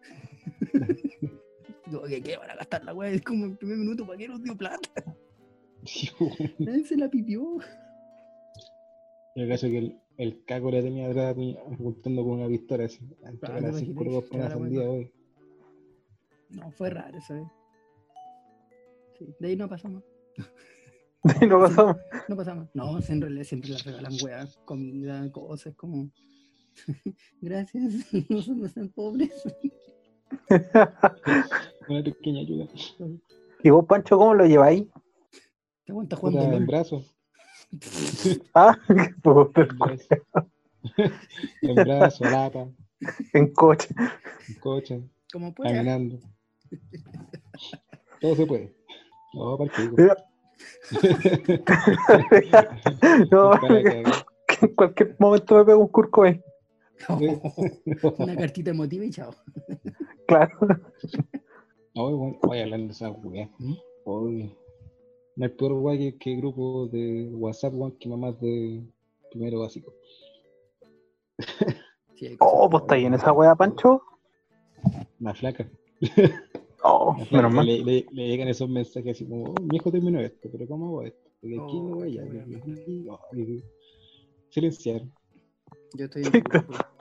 Digo, ¿qué, ¿qué van a gastar la weá? Es como el primer minuto, ¿para qué nos dio plata? Nadie se la pidió.
El caso que el, el caco le tenía atrás apuntando con una pistola así. Antes
Ah,
era
¿te
cinco lucas por sandía hoy.
No, fue raro eso, ¿eh? Sí, de ahí no pasamos.
Y no pasamos.
No pasamos. No, en realidad siempre les regalan weá, comida, cosas como. Gracias, no son no sean pobres.
Una pequeña ayuda.
¿Y vos, Pancho, cómo lo lleváis?
Te aguanta jugando
Puta, en
LOL.
brazo.
Ah, puta,
En brazo. En brazo, lata,
en coche.
en coche,
Como
caminando. Todo se puede. No, para el pico.
no,
Para cagar.
en cualquier momento me pego un curco ahí.
Una cartita emotiva y chao.
Claro.
Oye, bueno, oye, hablando de esa weá.
¿Mm?
Oye. No hay peor weá que, que grupo de WhatsApp, weón, que mamás de primero básico.
Sí,
Oh, pues está ahí en esa wea, Pancho.
Más flaca.
Oh, menos mal.
Le, le, le llegan esos mensajes así como, oh, mi hijo terminó esto, pero ¿cómo hago esto? Porque aquí
Oh,
no voy a
weá.
Silenciar.
Yo estoy.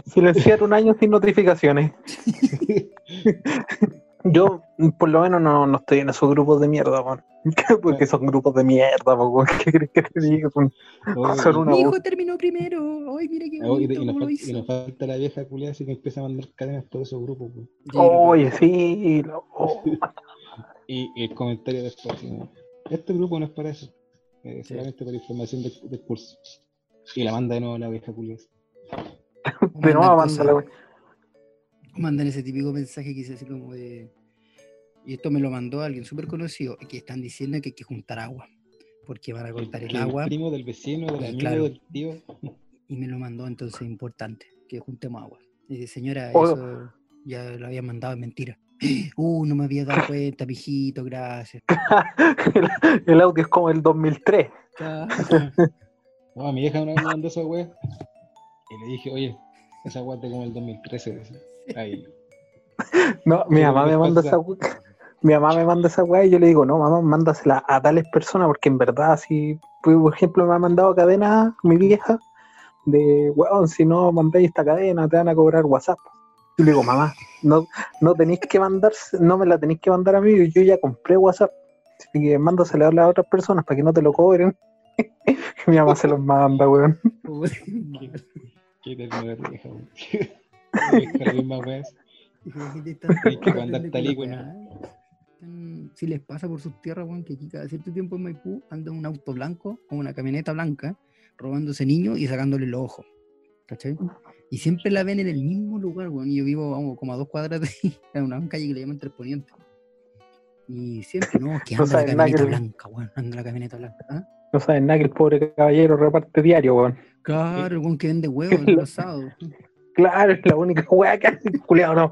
Silenciar un año sin notificaciones. Yo, por lo menos, no, no estoy en esos grupos de mierda, man. Porque son grupos de mierda, weón. ¿qué crees que te diga? Son, son una
Mi hijo terminó primero. Ay, mira qué
Oh, y,
bonito
y nos
cómo lo
falta, y nos falta la vieja culiada así que empieza a mandar cadenas por esos grupos. pues.
Oye, sí. lo- oh.
Y, y el comentario después, este grupo no es para eso, eh,
Sí.
solamente para información del, del curso. Y la manda de nuevo a la vieja culiada.
De nuevo,
cosas-
weón.
mandan ese típico mensaje que dice así como de. Y esto me lo mandó alguien súper conocido, que están diciendo que hay que juntar agua. Porque van a cortar el agua.
primo del vecino, del
Y
amigo,
claro.
del tío.
Y me lo mandó entonces importante, que juntemos agua. Y dice, señora,
Oh.
eso ya lo había mandado en mentira. Uh, no me había dado cuenta, mijito, gracias.
el, el audio es como el 2003.
Claro.
No, a mi vieja una vez me mandó esa wea. Y le dije, oye, esa wea es como el 2013. decía. Ahí.
No, mi mamá
me
me manda
pasa.
esa we- Mi mamá me manda esa weá y yo le digo, no, mamá, mándasela a tales personas, porque en verdad, si, por ejemplo, me ha mandado cadenas mi vieja de, weón, si no mandáis esta cadena, te van a cobrar WhatsApp. Yo le digo, mamá, no, no tenéis que mandar, no me la tenéis que mandar a mí, yo ya compré WhatsApp. Así que mándasela a las otras personas para que no te lo cobren. Mi mamá se los manda, weón.
Qué ternura vieja, weón. Hay que mandar talícuno.
Están- Si les pasa por sus tierras, weón, que aquí cada cierto tiempo en Maipú anda un auto blanco o una camioneta blanca robándose niños y sacándole los ojos. ¿Cachai? Y siempre la ven en el mismo lugar, weón. Y yo vivo vamos, como a dos cuadras de ahí, en una calle que le llaman Tres Ponientes. Y siempre, no, que
No
anda la
nada
camioneta blanca, weón. Anda la camioneta blanca. ¿ah?
No saben nada que el pobre caballero reparte diario, weón.
Claro, el weón que vende huevos en los sábados.
Claro, es la única weá que hace, culiado, no.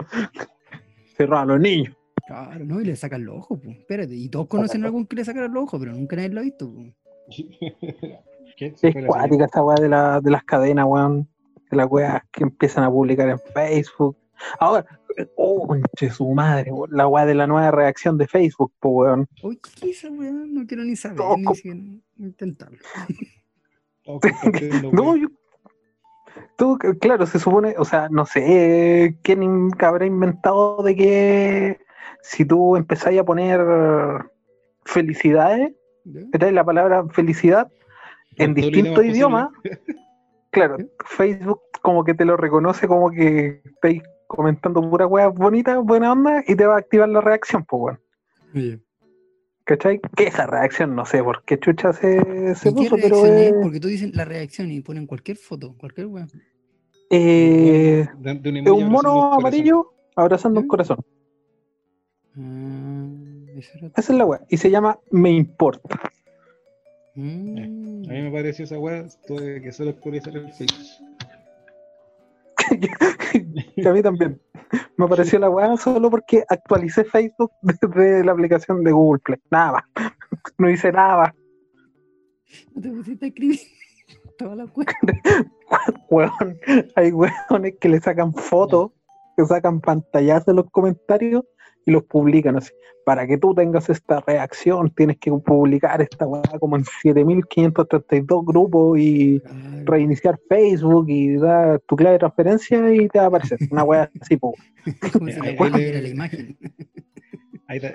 Cerrar a los niños.
Claro, ¿no? Y le sacan los ojos, pues. Espérate, y todos conocen a algún que le sacaron los ojos, pero nunca nadie lo ha visto, pues.
Es cuática esa weá de, la, de las cadenas, weón. De las weas que empiezan a publicar en Facebook. Ahora, oh, conche su madre, weón, la weá de la nueva reacción de Facebook, pues weón.
Uy, ¿qué es esa weá? No quiero ni saber,
Todo
ni siquiera intentarlo.
No,
weón.
yo. Tú, claro, se supone, o sea, no sé quién habrá inventado de que si tú empezáis a poner felicidades. ¿cachai? la palabra felicidad en distintos
idioma
idiomas, claro. Facebook como que te lo reconoce como que estáis comentando pura weas bonitas, buena onda, y te va a activar la reacción, pues weón.
Oye,
¿Cachai? Que esa reacción, no sé por qué chucha se, se
¿y qué
puso, pero
es? Porque tú dices la reacción y ponen cualquier foto, cualquier weón.
eh,
De, de un emoji
un
abrazando
mono
un corazón.
¿Mm?
Esa es la wea. Y se llama Me Importa.
Mm.
A mí me pareció esa weá, que solo actualizar el Facebook.
A mí también. Me apareció la weá solo porque actualicé Facebook desde la aplicación de Google Play. Nada más. No hice nada más.
No te pusiste a escribir toda la.
Weón, hay weones que le sacan fotos, que sacan pantallazos en los comentarios y los publican así. Para que tú tengas esta reacción, tienes que publicar esta weá como en 7532 grupos y reiniciar Facebook y dar tu clave de transferencia y te va a aparecer. Una weá así, po.
Como si la imagen.
Ahí te,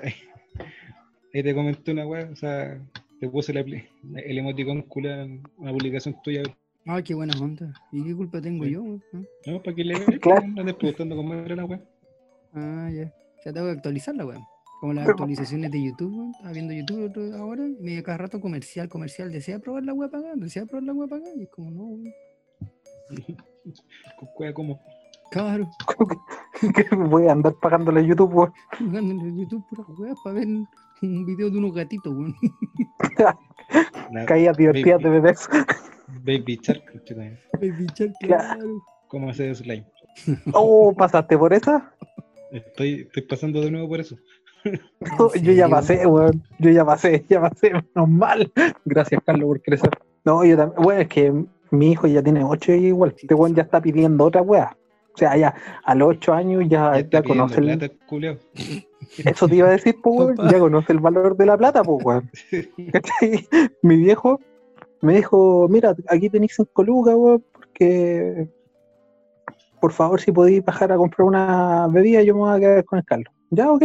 ahí, te una weá, o sea, te puse la el emoticón culiao en una publicación tuya.
Ay, qué buena onda. ¿Y qué culpa tengo
Sí.
yo? ¿Ah?
No, para que le veas,
Claro.
no andes preguntando cómo era la weá.
Ah, ya. Ya tengo que actualizarla, weón. Como las actualizaciones de YouTube, weón. Estaba viendo YouTube otro- ahora y me llega cada rato comercial, comercial. ¿Desea probar la web acá? ¿Desea probar la web acá? Y es como, no, weón.
Weá como.
Claro.
Que voy a andar pagándole a YouTube, weón.
Jugando en YouTube pura weá para ver un video de unos gatitos, weón.
Caídas divertidas de bebés.
Baby Shark,
Baby Shark,
Claro.
claro.
¿Cómo hacer slime?
Oh, ¿pasaste por esa?
Estoy, estoy pasando de nuevo por eso.
No, yo ya pasé, weón. Yo ya pasé, ya pasé, menos mal. Gracias, Carlos, por crecer. No, yo también. Bueno, es que mi hijo ya tiene 8 y igual. Este weón ya está pidiendo otra weá. O sea, ya a los 8 años ya,
Ya está
ya conoce el.
plata.
Eso te iba a decir, pues, weón. Ya conoce el valor de la plata, pues, weón. Mi viejo me dijo: Mira, aquí tenéis 5 lucas, weón, porque. Por favor, si podéis bajar a comprar una bebida, yo me voy a quedar con el Carlos. Ya, ok.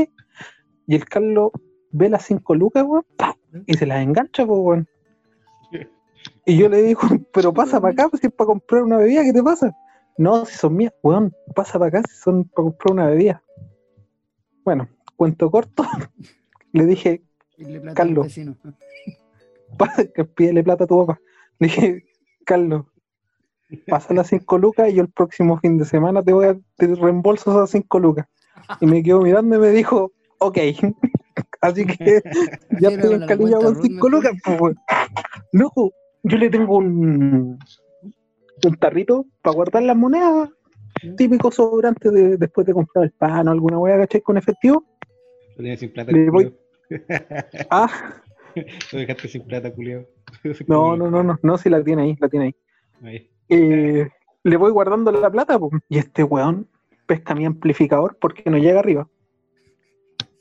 Y el Carlos ve las 5 lucas, weón, y se las engancha, pues, weón. Y yo le digo, pero pasa para acá, pues, si es para comprar una bebida, ¿qué te pasa? No, si son mías, weón, pasa para acá si son para comprar una bebida. Bueno, cuento corto, le dije, Carlos.
vecino.
"Pa- que pídele plata a tu papá. Le dije, Carlos, pasa las 5 lucas y yo el próximo fin de semana te voy a te reembolso esas 5 lucas. Y me quedó mirando y me dijo, ok. Así que ya estoy
la
encalillado con
Ruth
5
mejor.
lucas. pues, weón. Loco, yo le tengo un, un tarrito para guardar las monedas. Típico sobrante de, después de comprar el pan o alguna hueá, ¿cachai? Con efectivo.
Lo tienes sin plata,
Le voy-. Ah,
Lo dejaste sin plata, culiao.
no, no, no, no, no, si la tiene ahí, la tiene ahí.
Ahí.
Eh, le voy guardando la plata po. y este weón pesca mi amplificador porque no llega arriba.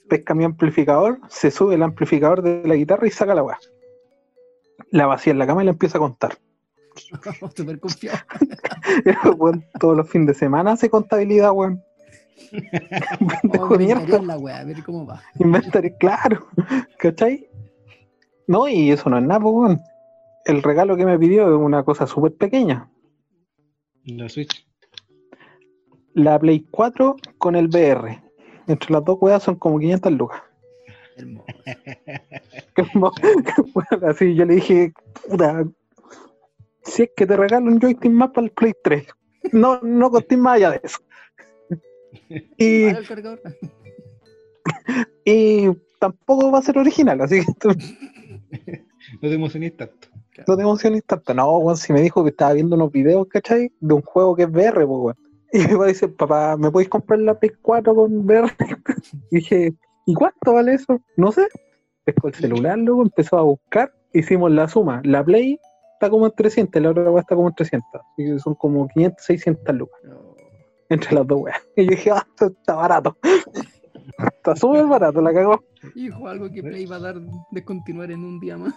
Pesca mi amplificador, se sube el amplificador de la guitarra y saca la weá. La vacía en la cama y la empieza a contar.
Súper confiado.
Weón todos los fines de semana hace contabilidad, weón.
Inventaría la weá, a ver cómo va.
Inventaré, claro. ¿Cachai? No, y eso no es nada, weón. El regalo que me pidió es una cosa súper pequeña.
La Switch.
La Play 4 con el VR. Entre las dos weas son como 500 lucas.
Hermoso.
Como- bueno, así yo le dije, puta, si es que te regalo un joystick más para el Play 3. No, no costé más allá de eso. Y, y tampoco va a ser original, así que tú
No te emociones tanto.
no te emociones tanto. No, weón, si me dijo que estaba viendo unos videos, ¿cachai? De un juego que es VR, pues, weón. Y mi papá dice, papá, ¿me podéis comprar la Play 4 con VR? Y dije, ¿y cuánto vale eso? No sé. Pescó el celular, luego empezó a buscar, hicimos la suma. La Play está como en 300, la otra weá está como en 300. Así que son como 500, 600 lucas entre las dos weas. Y yo dije, ah, esto está barato. Está súper barato, la cagó.
Hijo, algo que Play va a dar de continuar en un día más.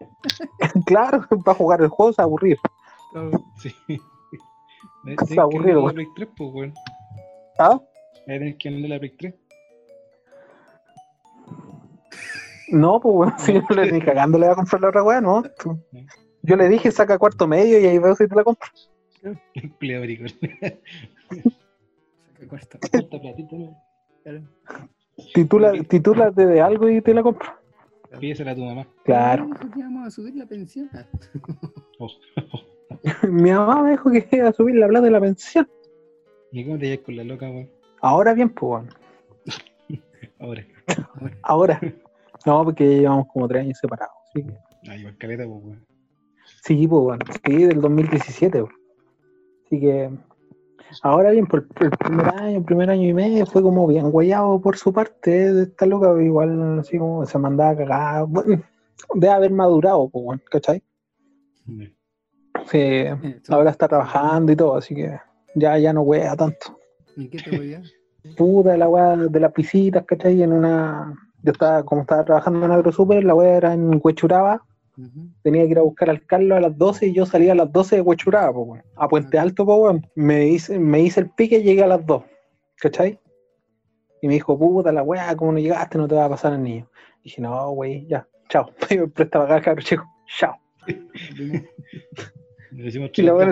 Claro, para jugar el juego se aburrir.
Sí. Que
aburrido,
la
weón.
Play 3, pues, weón.
¿Ah?
Tenés que andar la Play 3.
No, pues bueno, si yo no le ni cagando le voy a comprar la otra wea, no. Yo le dije, saca cuarto medio y ahí veo si te la compro.
Te cuesta.
Cuesta platito, ¿no?
Claro.
Titula, titúlate de algo y te la compro.
Pídesela a tu mamá.
Claro.
Porque vamos a subir la pensión.
Mi mamá me dijo que iba a subir la plata de la pensión.
¿Y cómo te llevas con la loca, weón?
Ahora bien, pues, weón.
Ahora.
Ahora. No, porque llevamos como tres años separados. Que...
Ay, igual caleta, pues, weón.
Sí, pues, bueno. Sí, del 2017, weón. Así que. Ahora bien, por el primer año, primer año y medio fue como bien guayado por su parte de esta loca, igual así como se mandaba a cagar. Bueno, debe haber madurado, pues, ¿cachai? Sí, ahora está trabajando y todo, así que ya, ya no wea tanto.
¿Y qué te
Puta, la weá de las visitas, ¿cachai? En una. Yo estaba, como estaba trabajando en AgroSuper, la weá era en Huechuraba. Tenía que ir a buscar al Carlos a las 12 y yo salía a las 12 de Huechuraba, weón. A Puente Alto, weón. Me hice, me hice el pique y llegué a las 2, ¿cachai? Y me dijo, puta, la weá, ¿cómo no llegaste? No te va a pasar al niño. Y dije, no, wey, ya, chao. Me prestaba acá, cabrón, chico, chao. Y, la weá-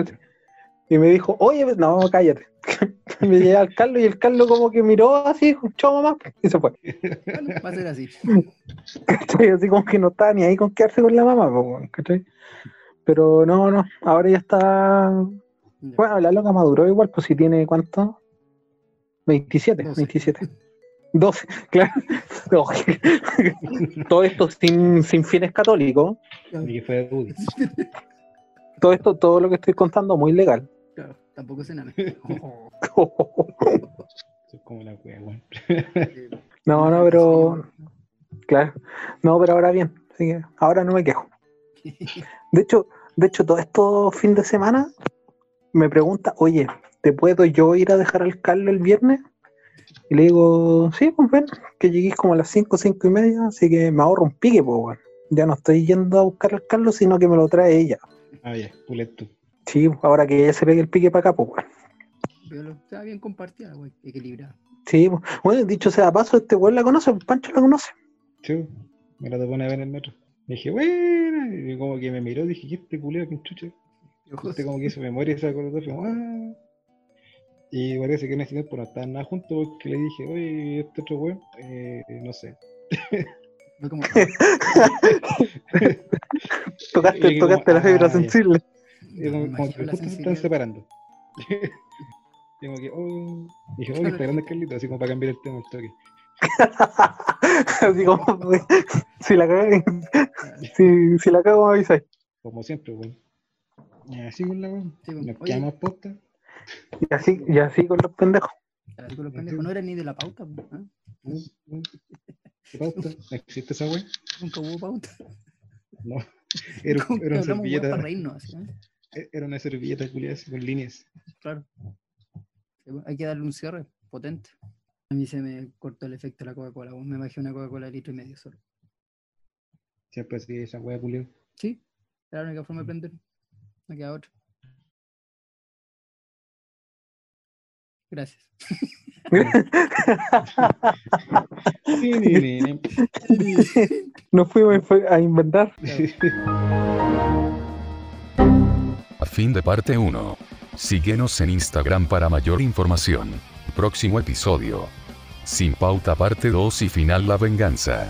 y me dijo, oye, no, cállate. me llegué al Carlos y el Carlos como que miró así, chao mamá, y se fue.
Va a ser así.
¿cachai? Así como que no estaba ni ahí con quedarse con la mamá, ¿cachai? Pero no, no, ahora ya está. Bueno, la loca maduró igual, pues si tiene cuánto? 27, 27. 12, claro. Todo esto sin, sin fines católicos.
Y que fue.
Todo esto, todo lo que estoy contando, muy legal.
Tampoco es enano.
Es como la wea, weón.
No, no, pero. Claro. No, pero ahora bien. Así que ahora no me quejo. De hecho, de hecho, todo esto fin de semana me pregunta, oye, ¿te puedo yo ir a dejar al Carlos el viernes? Y le digo, sí, pues ven, que lleguéis como a las 5, 5 y media, así que me ahorro un pique, pues, weón. Ya no estoy yendo a buscar al Carlos, sino que me lo trae ella.
Ah, ya, puleto.
Sí, ahora que ella se pegue el pique para acá, pues, weón.
Pero está bien compartida, güey, equilibrada.
Sí, pues. bueno, dicho sea de paso, este weón la conoce, Pancho la conoce.
Sí, me la topó una vez en el metro. Y dije, bueno, y como que me miró, dije, ¿qué este culero, qué chucha? Este como que hizo memoria fue como, ah. Y parece que en ese tiempo no estaban nada juntos porque le dije, oye, este otro weón, eh, no sé.
Fue como,
Tocaste,
Y como,
tocaste la
ah,
fibra
ya.
sensible.
Y como, como que justo se están separando. y como que, oh. Dije, oye, está grande Carlito, así como para cambiar el tema del toque.
Así como, si la cago, si, si la cago me avisáis.
Como siempre, weón. Y así con la weón.
Sí,
Nos
oye.
quedamos posta.
Y así, y así con los pendejos.
Así con los pendejos, no era ni de la pauta, pues, ¿ah?
¿Qué pauta? ¿No existe esa weón?
Nunca hubo pauta.
No. Era, era una servilleta.
para reírnos, ¿eh?
Era una servilleta culiada con líneas.
Claro. Pues, Hay que darle un cierre potente. A mí se me cortó el efecto de la Coca-Cola. Me bajé una Coca-Cola de litro y medio solo.
Siempre así esa wea culiada.
Sí, era la única forma de prender. No queda otra. Gracias.
Nos fuimos a inventar.
A fin de parte 1. Síguenos en Instagram para mayor información. Próximo episodio. Sin pauta parte 2 y final la venganza.